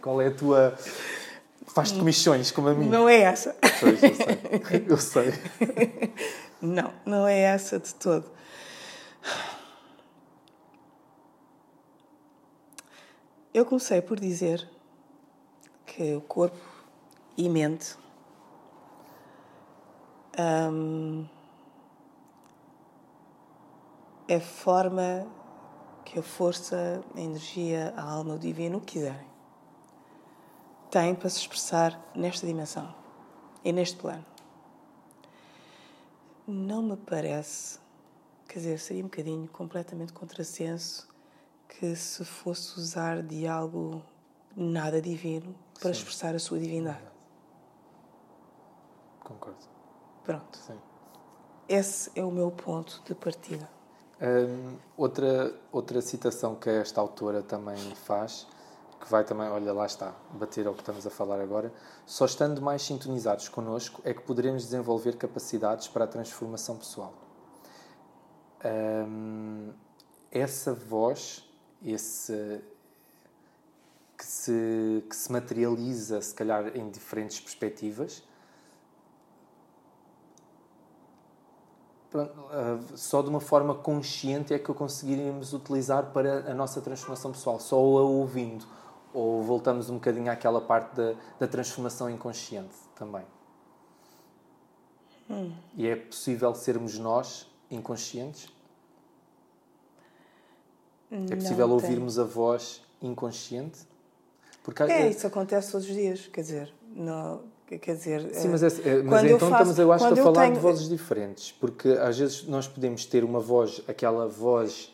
Qual é a tua. Faz-te comissões como a mim? Não é essa. Pois, eu sei. Eu sei. Não, não é essa de todo. Eu comecei por dizer que o corpo e mente um, é a forma que a força, a energia, a alma, o divino, o que quiserem, têm para se expressar nesta dimensão e neste plano. Não me parece, quer dizer, seria um bocadinho completamente contrassenso que se fosse usar de algo nada divino para Sim. expressar a sua divindade. Concordo. Pronto. Sim. Esse é o meu ponto de partida. Hum, outra, outra citação que esta autora também faz, que vai também, olha, lá está, bater ao que estamos a falar agora. Só estando mais sintonizados connosco é que poderemos desenvolver capacidades para a transformação pessoal. Hum, essa voz, esse que se, que se materializa, se calhar, em diferentes perspectivas, só de uma forma consciente é que o conseguiríamos utilizar para a nossa transformação pessoal, só a ouvindo. Ou voltamos um bocadinho àquela parte da, da transformação inconsciente também. Hum. E é possível sermos nós inconscientes? É possível Não ouvirmos tem. a voz inconsciente? Porque, é, isso acontece todos os dias, quer dizer, não, quer dizer... Sim, mas, é, é mas então faço, estamos, eu acho a falar tenho... de vozes diferentes, porque às vezes nós podemos ter uma voz, aquela voz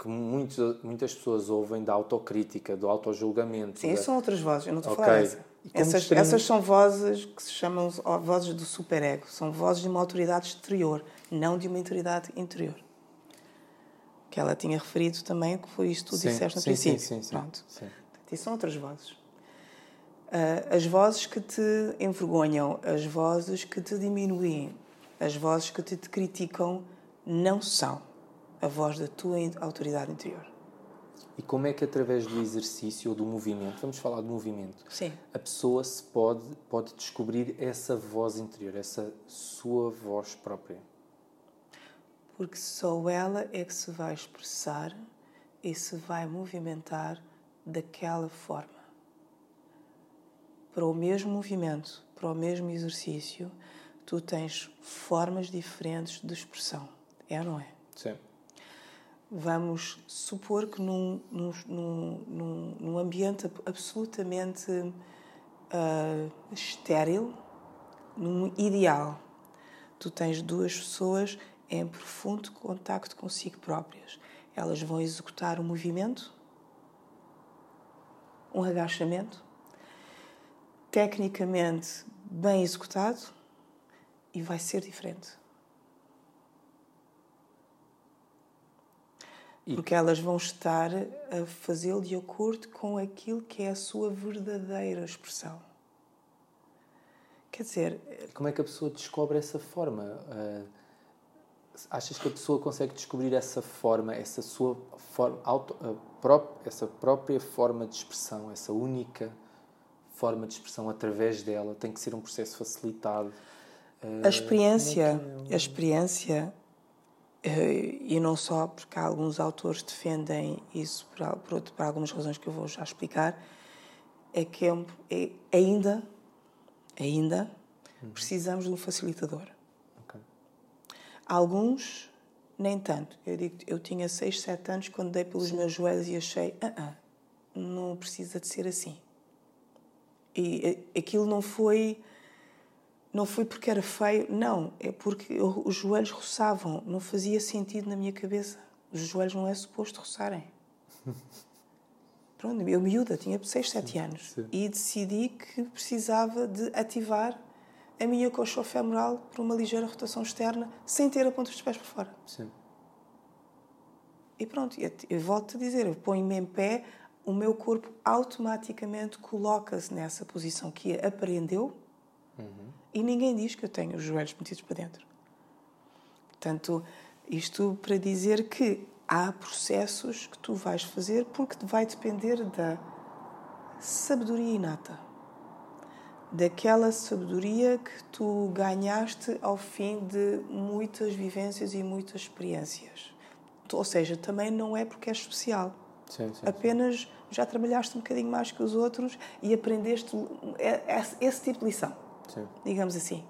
que muitos, muitas pessoas ouvem da autocrítica, do autojulgamento. Sim, da... são outras vozes, eu não estou okay. a falar dessa. Essas, extremos... essas são vozes que se chamam vozes do superego, são vozes de uma autoridade exterior, não de uma autoridade interior que ela tinha referido também, que foi isto que tu sim, disseste no sim, princípio. Sim, sim, Pronto. Sim. E são outras vozes. Uh, as vozes que te envergonham, as vozes que te diminuem, as vozes que te, te criticam, não são a voz da tua autoridade interior. E como é que através do exercício ou do movimento, vamos falar do movimento, Sim. a pessoa se pode, pode descobrir essa voz interior, essa sua voz própria? porque só ela é que se vai expressar e se vai movimentar daquela forma. Para o mesmo movimento, para o mesmo exercício, tu tens formas diferentes de expressão. É ou não é? Sim. Vamos supor que num, num, num, num ambiente absolutamente uh, estéril, num ideal, tu tens duas pessoas em profundo contacto consigo próprias. Elas vão executar um movimento, um agachamento, tecnicamente bem executado e vai ser diferente. Porque elas vão estar a fazê-lo de acordo com aquilo que é a sua verdadeira expressão. Quer dizer. Como é que a pessoa descobre essa forma? Uh achas que a pessoa consegue descobrir essa forma, essa sua forma, auto, pró essa própria forma de expressão, essa única forma de expressão através dela? Tem que ser um processo facilitado. A experiência, é, é a experiência, e não só porque alguns autores defendem isso por, por, por algumas razões que eu vou já explicar, é que é, é ainda, ainda uhum. precisamos de um facilitador. Alguns, nem tanto. Eu digo, eu tinha 6, 7 anos quando dei pelos Sim. meus joelhos e achei, ah, ah, não precisa de ser assim. E aquilo não foi não foi porque era feio, não, é porque eu, os joelhos roçavam, não fazia sentido na minha cabeça. Os joelhos não é suposto roçarem. Pronto, eu miúda, tinha 6, 7 anos sim. e decidi que precisava de ativar a minha coxa femoral por uma ligeira rotação externa, sem ter a ponta dos pés para fora. Sim. E pronto, eu, eu volto a dizer, eu ponho-me em pé, o meu corpo automaticamente coloca-se nessa posição que aprendeu uhum. e ninguém diz que eu tenho os joelhos metidos para dentro. Portanto, isto para dizer que há processos que tu vais fazer porque vai depender da sabedoria inata daquela sabedoria que tu ganhaste ao fim de muitas vivências e muitas experiências. Ou seja, também não é porque és especial. Sim, sim, Apenas já trabalhaste um bocadinho mais que os outros e aprendeste esse tipo de lição. Sim. Digamos assim.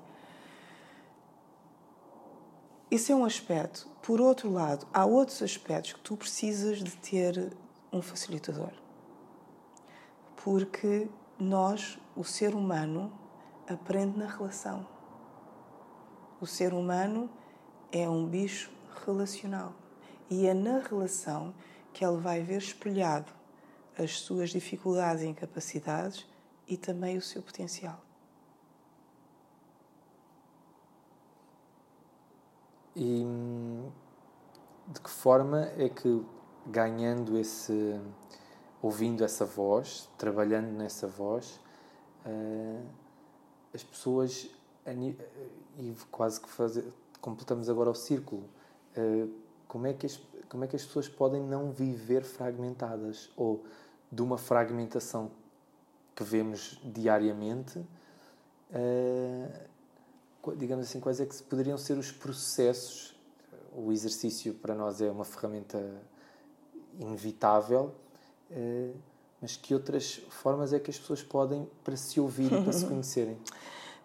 Isso é um aspecto. Por outro lado, há outros aspectos que tu precisas de ter um facilitador. Porque nós, o ser humano, aprende na relação. O ser humano é um bicho relacional e é na relação que ele vai ver espelhado as suas dificuldades e incapacidades e também o seu potencial. E de que forma é que ganhando esse ouvindo essa voz, trabalhando nessa voz, uh, as pessoas, e quase que fazer, completamos agora o círculo, uh, como, é que as, como é que as pessoas podem não viver fragmentadas? Ou de uma fragmentação que vemos diariamente, uh, digamos assim, quais é que poderiam ser os processos? O exercício para nós é uma ferramenta inevitável, eh, mas que outras formas é que as pessoas podem para se ouvir e para se conhecerem?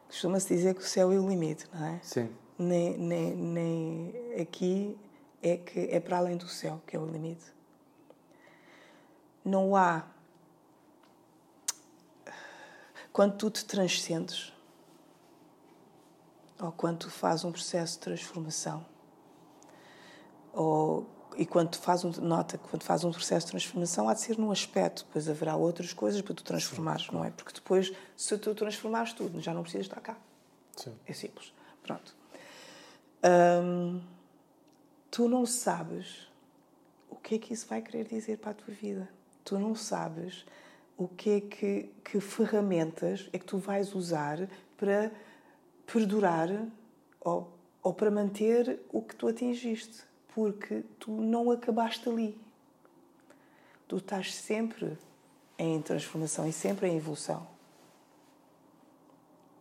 Costuma-se dizer que o céu é o limite, não é? Sim. Nem, nem, nem aqui é que é para além do céu que é o limite. Não há. Quando tu te transcendes, ou quando tu fazes um processo de transformação, ou e quando tu fazes um, nota que quando fazes um processo de transformação há de ser num aspecto, depois haverá outras coisas para tu transformares, não é? Porque depois, se tu transformares tudo, já não precisas estar cá. Sim. É simples. Pronto. Hum, tu não sabes o que é que isso vai querer dizer para a tua vida. Tu não sabes o que é que, que ferramentas é que tu vais usar para perdurar ou, ou para manter o que tu atingiste porque tu não acabaste ali. Tu estás sempre em transformação e sempre em evolução.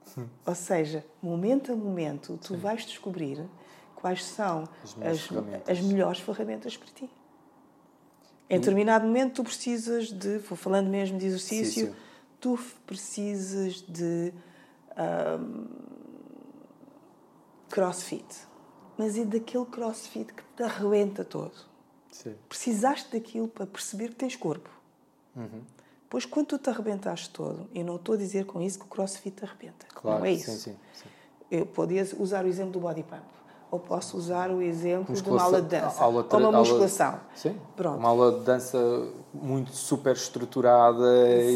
Sim. Ou seja, momento a momento, tu Sim. vais descobrir quais são as, as, as, melhores ferramentas para ti. Em determinado momento, tu precisas de, vou falando mesmo de exercício, tu precisas de um, crossfit mas é daquele crossfit que te arrebenta todo. Sim. Precisaste daquilo para perceber que tens corpo. Uhum. Pois quando tu te arrebentaste todo, e não estou a dizer com isso que o crossfit te arrebenta. Claro, não é isso. Sim, sim. Eu podia usar o exemplo do body pump. Ou posso usar o exemplo de uma aula de dança. Aula, ou uma musculação. Aula, sim. Pronto. Uma aula de dança muito super estruturada.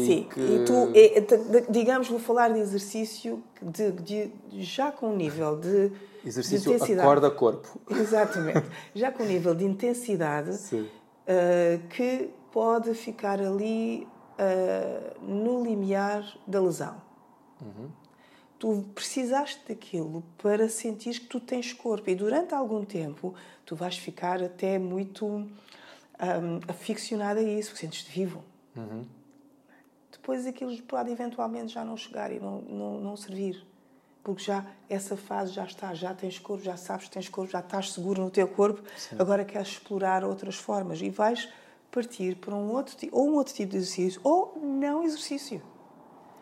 Sim. E, que... e tu, digamos, vou falar de exercício de, de, já com um nível de Exercício acorda-corpo. Exatamente. Já com o nível de intensidade uh, que pode ficar ali uh, no limiar da lesão. Uhum. Tu precisaste daquilo para sentir que tu tens corpo e durante algum tempo tu vais ficar até muito um, aficionado a isso, sentes-te vivo. Uhum. Depois aquilo pode eventualmente já não chegar e não, não, não servir porque já essa fase já está, já tens corpo, já sabes que tens corpo, já estás seguro no teu corpo, Sim. agora queres explorar outras formas e vais partir para um outro ou um outro tipo de exercício ou não exercício.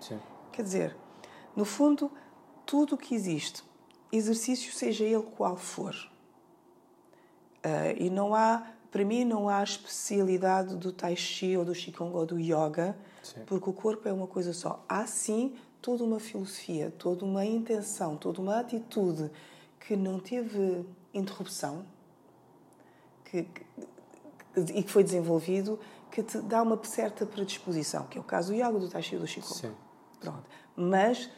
Sim. Quer dizer, no fundo, tudo o que existe, exercício seja ele qual for, uh, e não há, para mim, não há especialidade do Tai Chi ou do Qigong ou do Yoga, sim. porque o corpo é uma coisa só. Há sim toda uma filosofia, toda uma intenção, toda uma atitude que não teve interrupção que, que, e que foi desenvolvido que te dá uma certa predisposição, que é o caso do Iago, do Tai Chi e do Chico. Sim. Pronto. Mas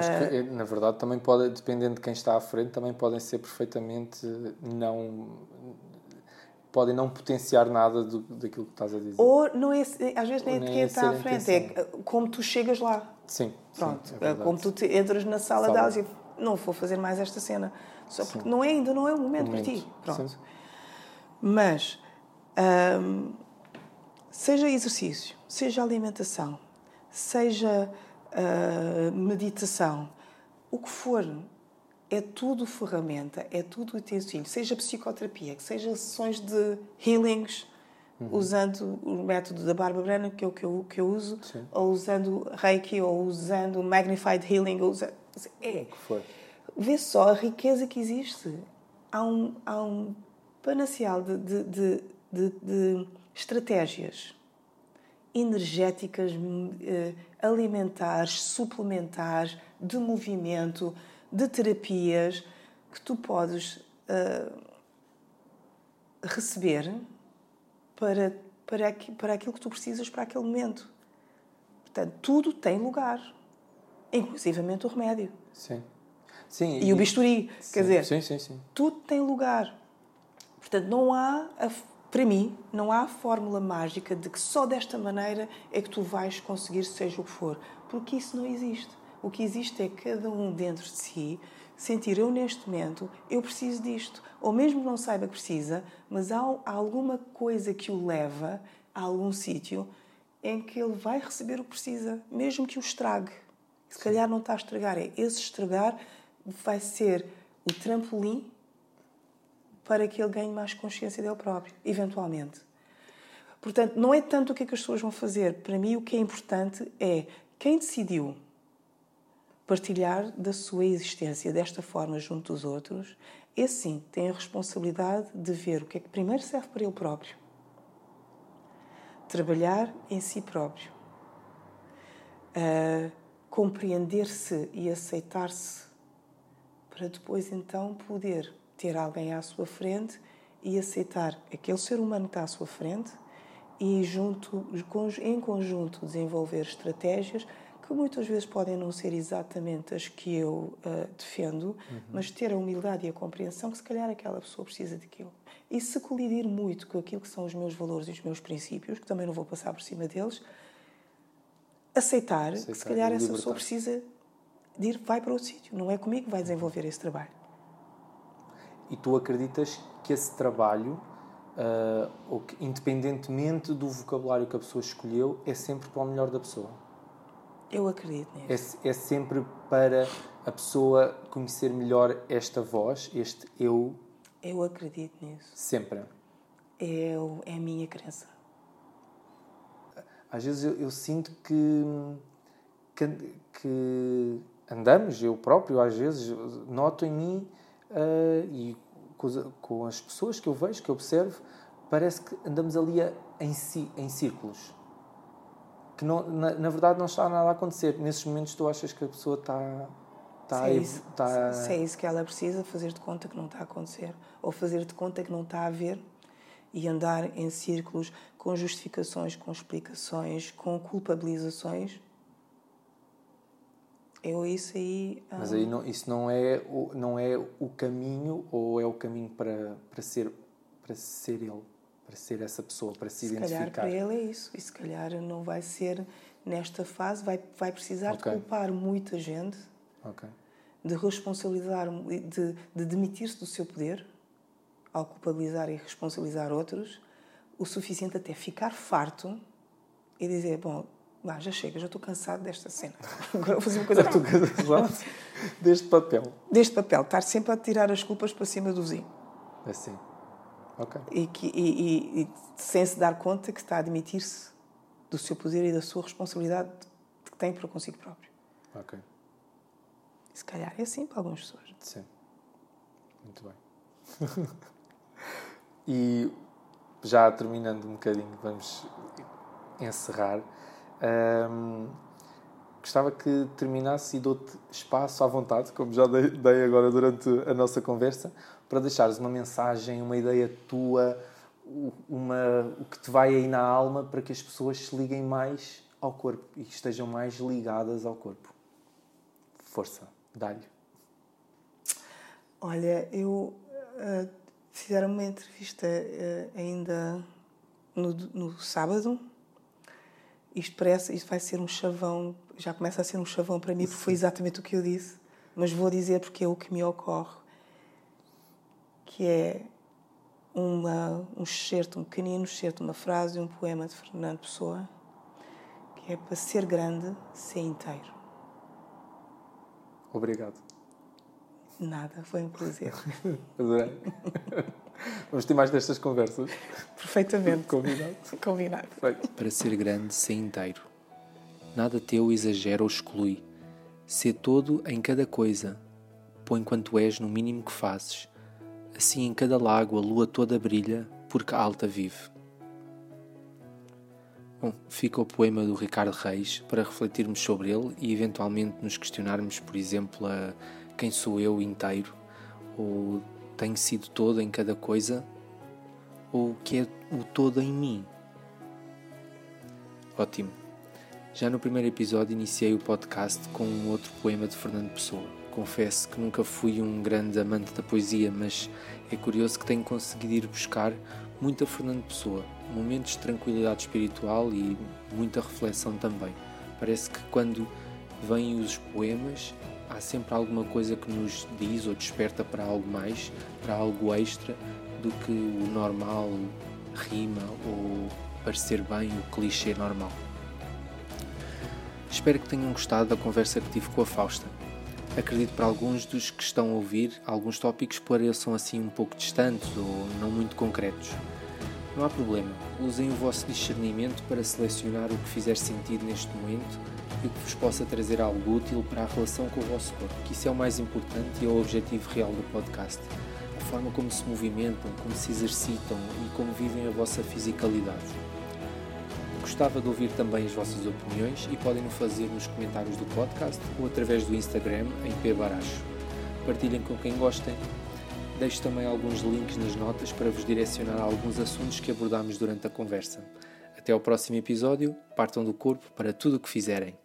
que, uh, na verdade, também pode, dependendo de quem está à frente, também podem ser perfeitamente não. podem não potenciar nada do, daquilo que estás a dizer. Ou não é, às vezes nem é de quem está à frente, é como tu chegas lá. Sim. Pronto. Sim, é como tu entras na sala, sala. delas e não vou fazer mais esta cena. Só porque não é, ainda não é o momento, momento. para ti. Pronto. Sim. Mas hum, seja exercício, seja alimentação, seja uh, meditação, o que for, é tudo ferramenta, é tudo utensílio, seja psicoterapia, que seja sessões de healings, uhum. usando o método da Barbara Brennan, que é o que eu, que eu uso, Sim. ou usando Reiki, ou usando Magnified Healing. Ou usa... é. Vê só a riqueza que existe. Há um, há um panacial de, de, de, de, de estratégias energéticas, eh, alimentares, suplementares, de movimento, de terapias que tu podes uh, receber para, para, para aquilo que tu precisas para aquele momento. Portanto, tudo tem lugar, inclusivamente o remédio. Sim. sim e, e o bisturi. Sim, Quer dizer, sim, sim, sim. tudo tem lugar. Portanto, não há, para mim, não há fórmula mágica de que só desta maneira é que tu vais conseguir, seja o que for. Porque isso não existe. O que existe é cada um dentro de si sentir eu neste momento, eu preciso disto. Ou mesmo não saiba que precisa, mas há, alguma coisa que o leva a algum sítio em que ele vai receber o que precisa, mesmo que o estrague. Se calhar não está a estragar, é esse estragar vai ser o trampolim para que ele ganhe mais consciência dele próprio, eventualmente. Portanto, não é tanto o que, é que as pessoas vão fazer. Para mim, o que é importante é quem decidiu partilhar da sua existência desta forma junto dos outros, esse sim tem a responsabilidade de ver o que é que primeiro serve para ele próprio. Trabalhar em si próprio. Uh, Compreender-se e aceitar-se para depois então poder ter alguém à sua frente e aceitar aquele ser humano que está à sua frente e junto, em conjunto desenvolver estratégias que muitas vezes podem não ser exatamente as que eu uh, defendo, uhum. mas ter a humildade e a compreensão que se calhar aquela pessoa precisa daquilo. E se colidir muito com aquilo que são os meus valores e os meus princípios, que também não vou passar por cima deles, aceitar, aceitar que se calhar essa pessoa precisa de ir, vai para outro sítio, não é comigo que vai desenvolver esse trabalho. E tu acreditas que esse trabalho, uh, que, independentemente do vocabulário que a pessoa escolheu, é sempre para o melhor da pessoa? Eu acredito nisso. É, é sempre para a pessoa conhecer melhor esta voz, este eu? Eu acredito nisso. Sempre? É, é a minha crença. Às vezes eu, eu sinto que, que, que, andamos, eu próprio às vezes noto em mim uh, e com, com, as pessoas que eu vejo, que eu observo, parece que andamos ali a, em, si, em círculos que não, na, na, verdade não está nada a acontecer. Nesses momentos tu achas que a pessoa está. está se, é isso, está... se é isso que ela precisa, fazer de conta que não está a acontecer. Ou fazer de conta que não está a ver e andar em círculos com justificações, com explicações, com culpabilizações. Eu isso aí. Ah... Mas aí não, isso não é, o, não é o caminho ou é o caminho para, para, ser, para ser ele? para ser essa pessoa, para se, se identificar. Se calhar para ele é isso, e se calhar não vai ser nesta fase, vai, vai precisar okay. de culpar muita gente, okay. de responsabilizar, de, de demitir-se do seu poder, ao culpabilizar e responsabilizar outros, o suficiente até ficar farto e dizer, bom, lá, já chega, já estou cansado desta cena. Agora vou fazer uma coisa. Já estou cansado deste papel. Deste papel, estar sempre a tirar as culpas para cima do Zinho. Assim. Okay. E, que, e, e, e, sem se dar conta que está a admitir-se do seu poder e da sua responsabilidade que tem para consigo próprio. Ok. Se calhar é assim para algumas pessoas. Sim. Muito bem. e já terminando um bocadinho, vamos encerrar. Um, gostava que terminasse e dou-te espaço à vontade, como já dei agora durante a nossa conversa, para deixares uma mensagem, uma ideia tua, uma, o que te vai aí na alma para que as pessoas se liguem mais ao corpo e estejam mais ligadas ao corpo. Força, dá-lhe. Olha, eu uh, fizeram uma entrevista uh, ainda no, no sábado. Isto parece, isto vai ser um chavão, já começa a ser um chavão para mim, porque foi exatamente o que eu disse, mas vou dizer porque é o que me ocorre que é uma, um excerto, um pequenino excerto, uma frase de um poema de Fernando Pessoa, que é para ser grande, ser inteiro. Obrigado. Nada, foi um prazer. Adorei. Vamos ter mais destas conversas. Perfeitamente. Combinado. Combinado. Para ser grande, ser inteiro. Nada teu exagera ou exclui. Ser todo em cada coisa. Põe quanto és no mínimo que fazes Assim em cada lago a lua toda brilha, porque alta vive. Bom, fica o poema do Ricardo Reis para refletirmos sobre ele e eventualmente nos questionarmos, por exemplo, a quem sou eu inteiro, ou tenho sido todo em cada coisa, ou o que é o todo em mim. Ótimo. Já no primeiro episódio iniciei o podcast com um outro poema de Fernando Pessoa confesso que nunca fui um grande amante da poesia, mas é curioso que tenho conseguido ir buscar muita Fernando Pessoa, momentos de tranquilidade espiritual e muita reflexão também. Parece que quando vêm os poemas há sempre alguma coisa que nos diz ou desperta para algo mais, para algo extra do que o normal rima ou parecer bem o clichê normal. Espero que tenham gostado da conversa que tive com a Fausta. Acredito para alguns dos que estão a ouvir, alguns tópicos pareçam assim um pouco distantes ou não muito concretos. Não há problema, usem o vosso discernimento para selecionar o que fizer sentido neste momento e que vos possa trazer algo útil para a relação com o vosso corpo, que isso é o mais importante e é o objetivo real do podcast. A forma como se movimentam, como se exercitam e como vivem a vossa fisicalidade. Gostava de ouvir também as vossas opiniões e podem o fazer nos comentários do podcast ou através do Instagram em pbaracho. Partilhem com quem gostem. Deixo também alguns links nas notas para vos direcionar a alguns assuntos que abordámos durante a conversa. Até ao próximo episódio, partam do corpo para tudo o que fizerem.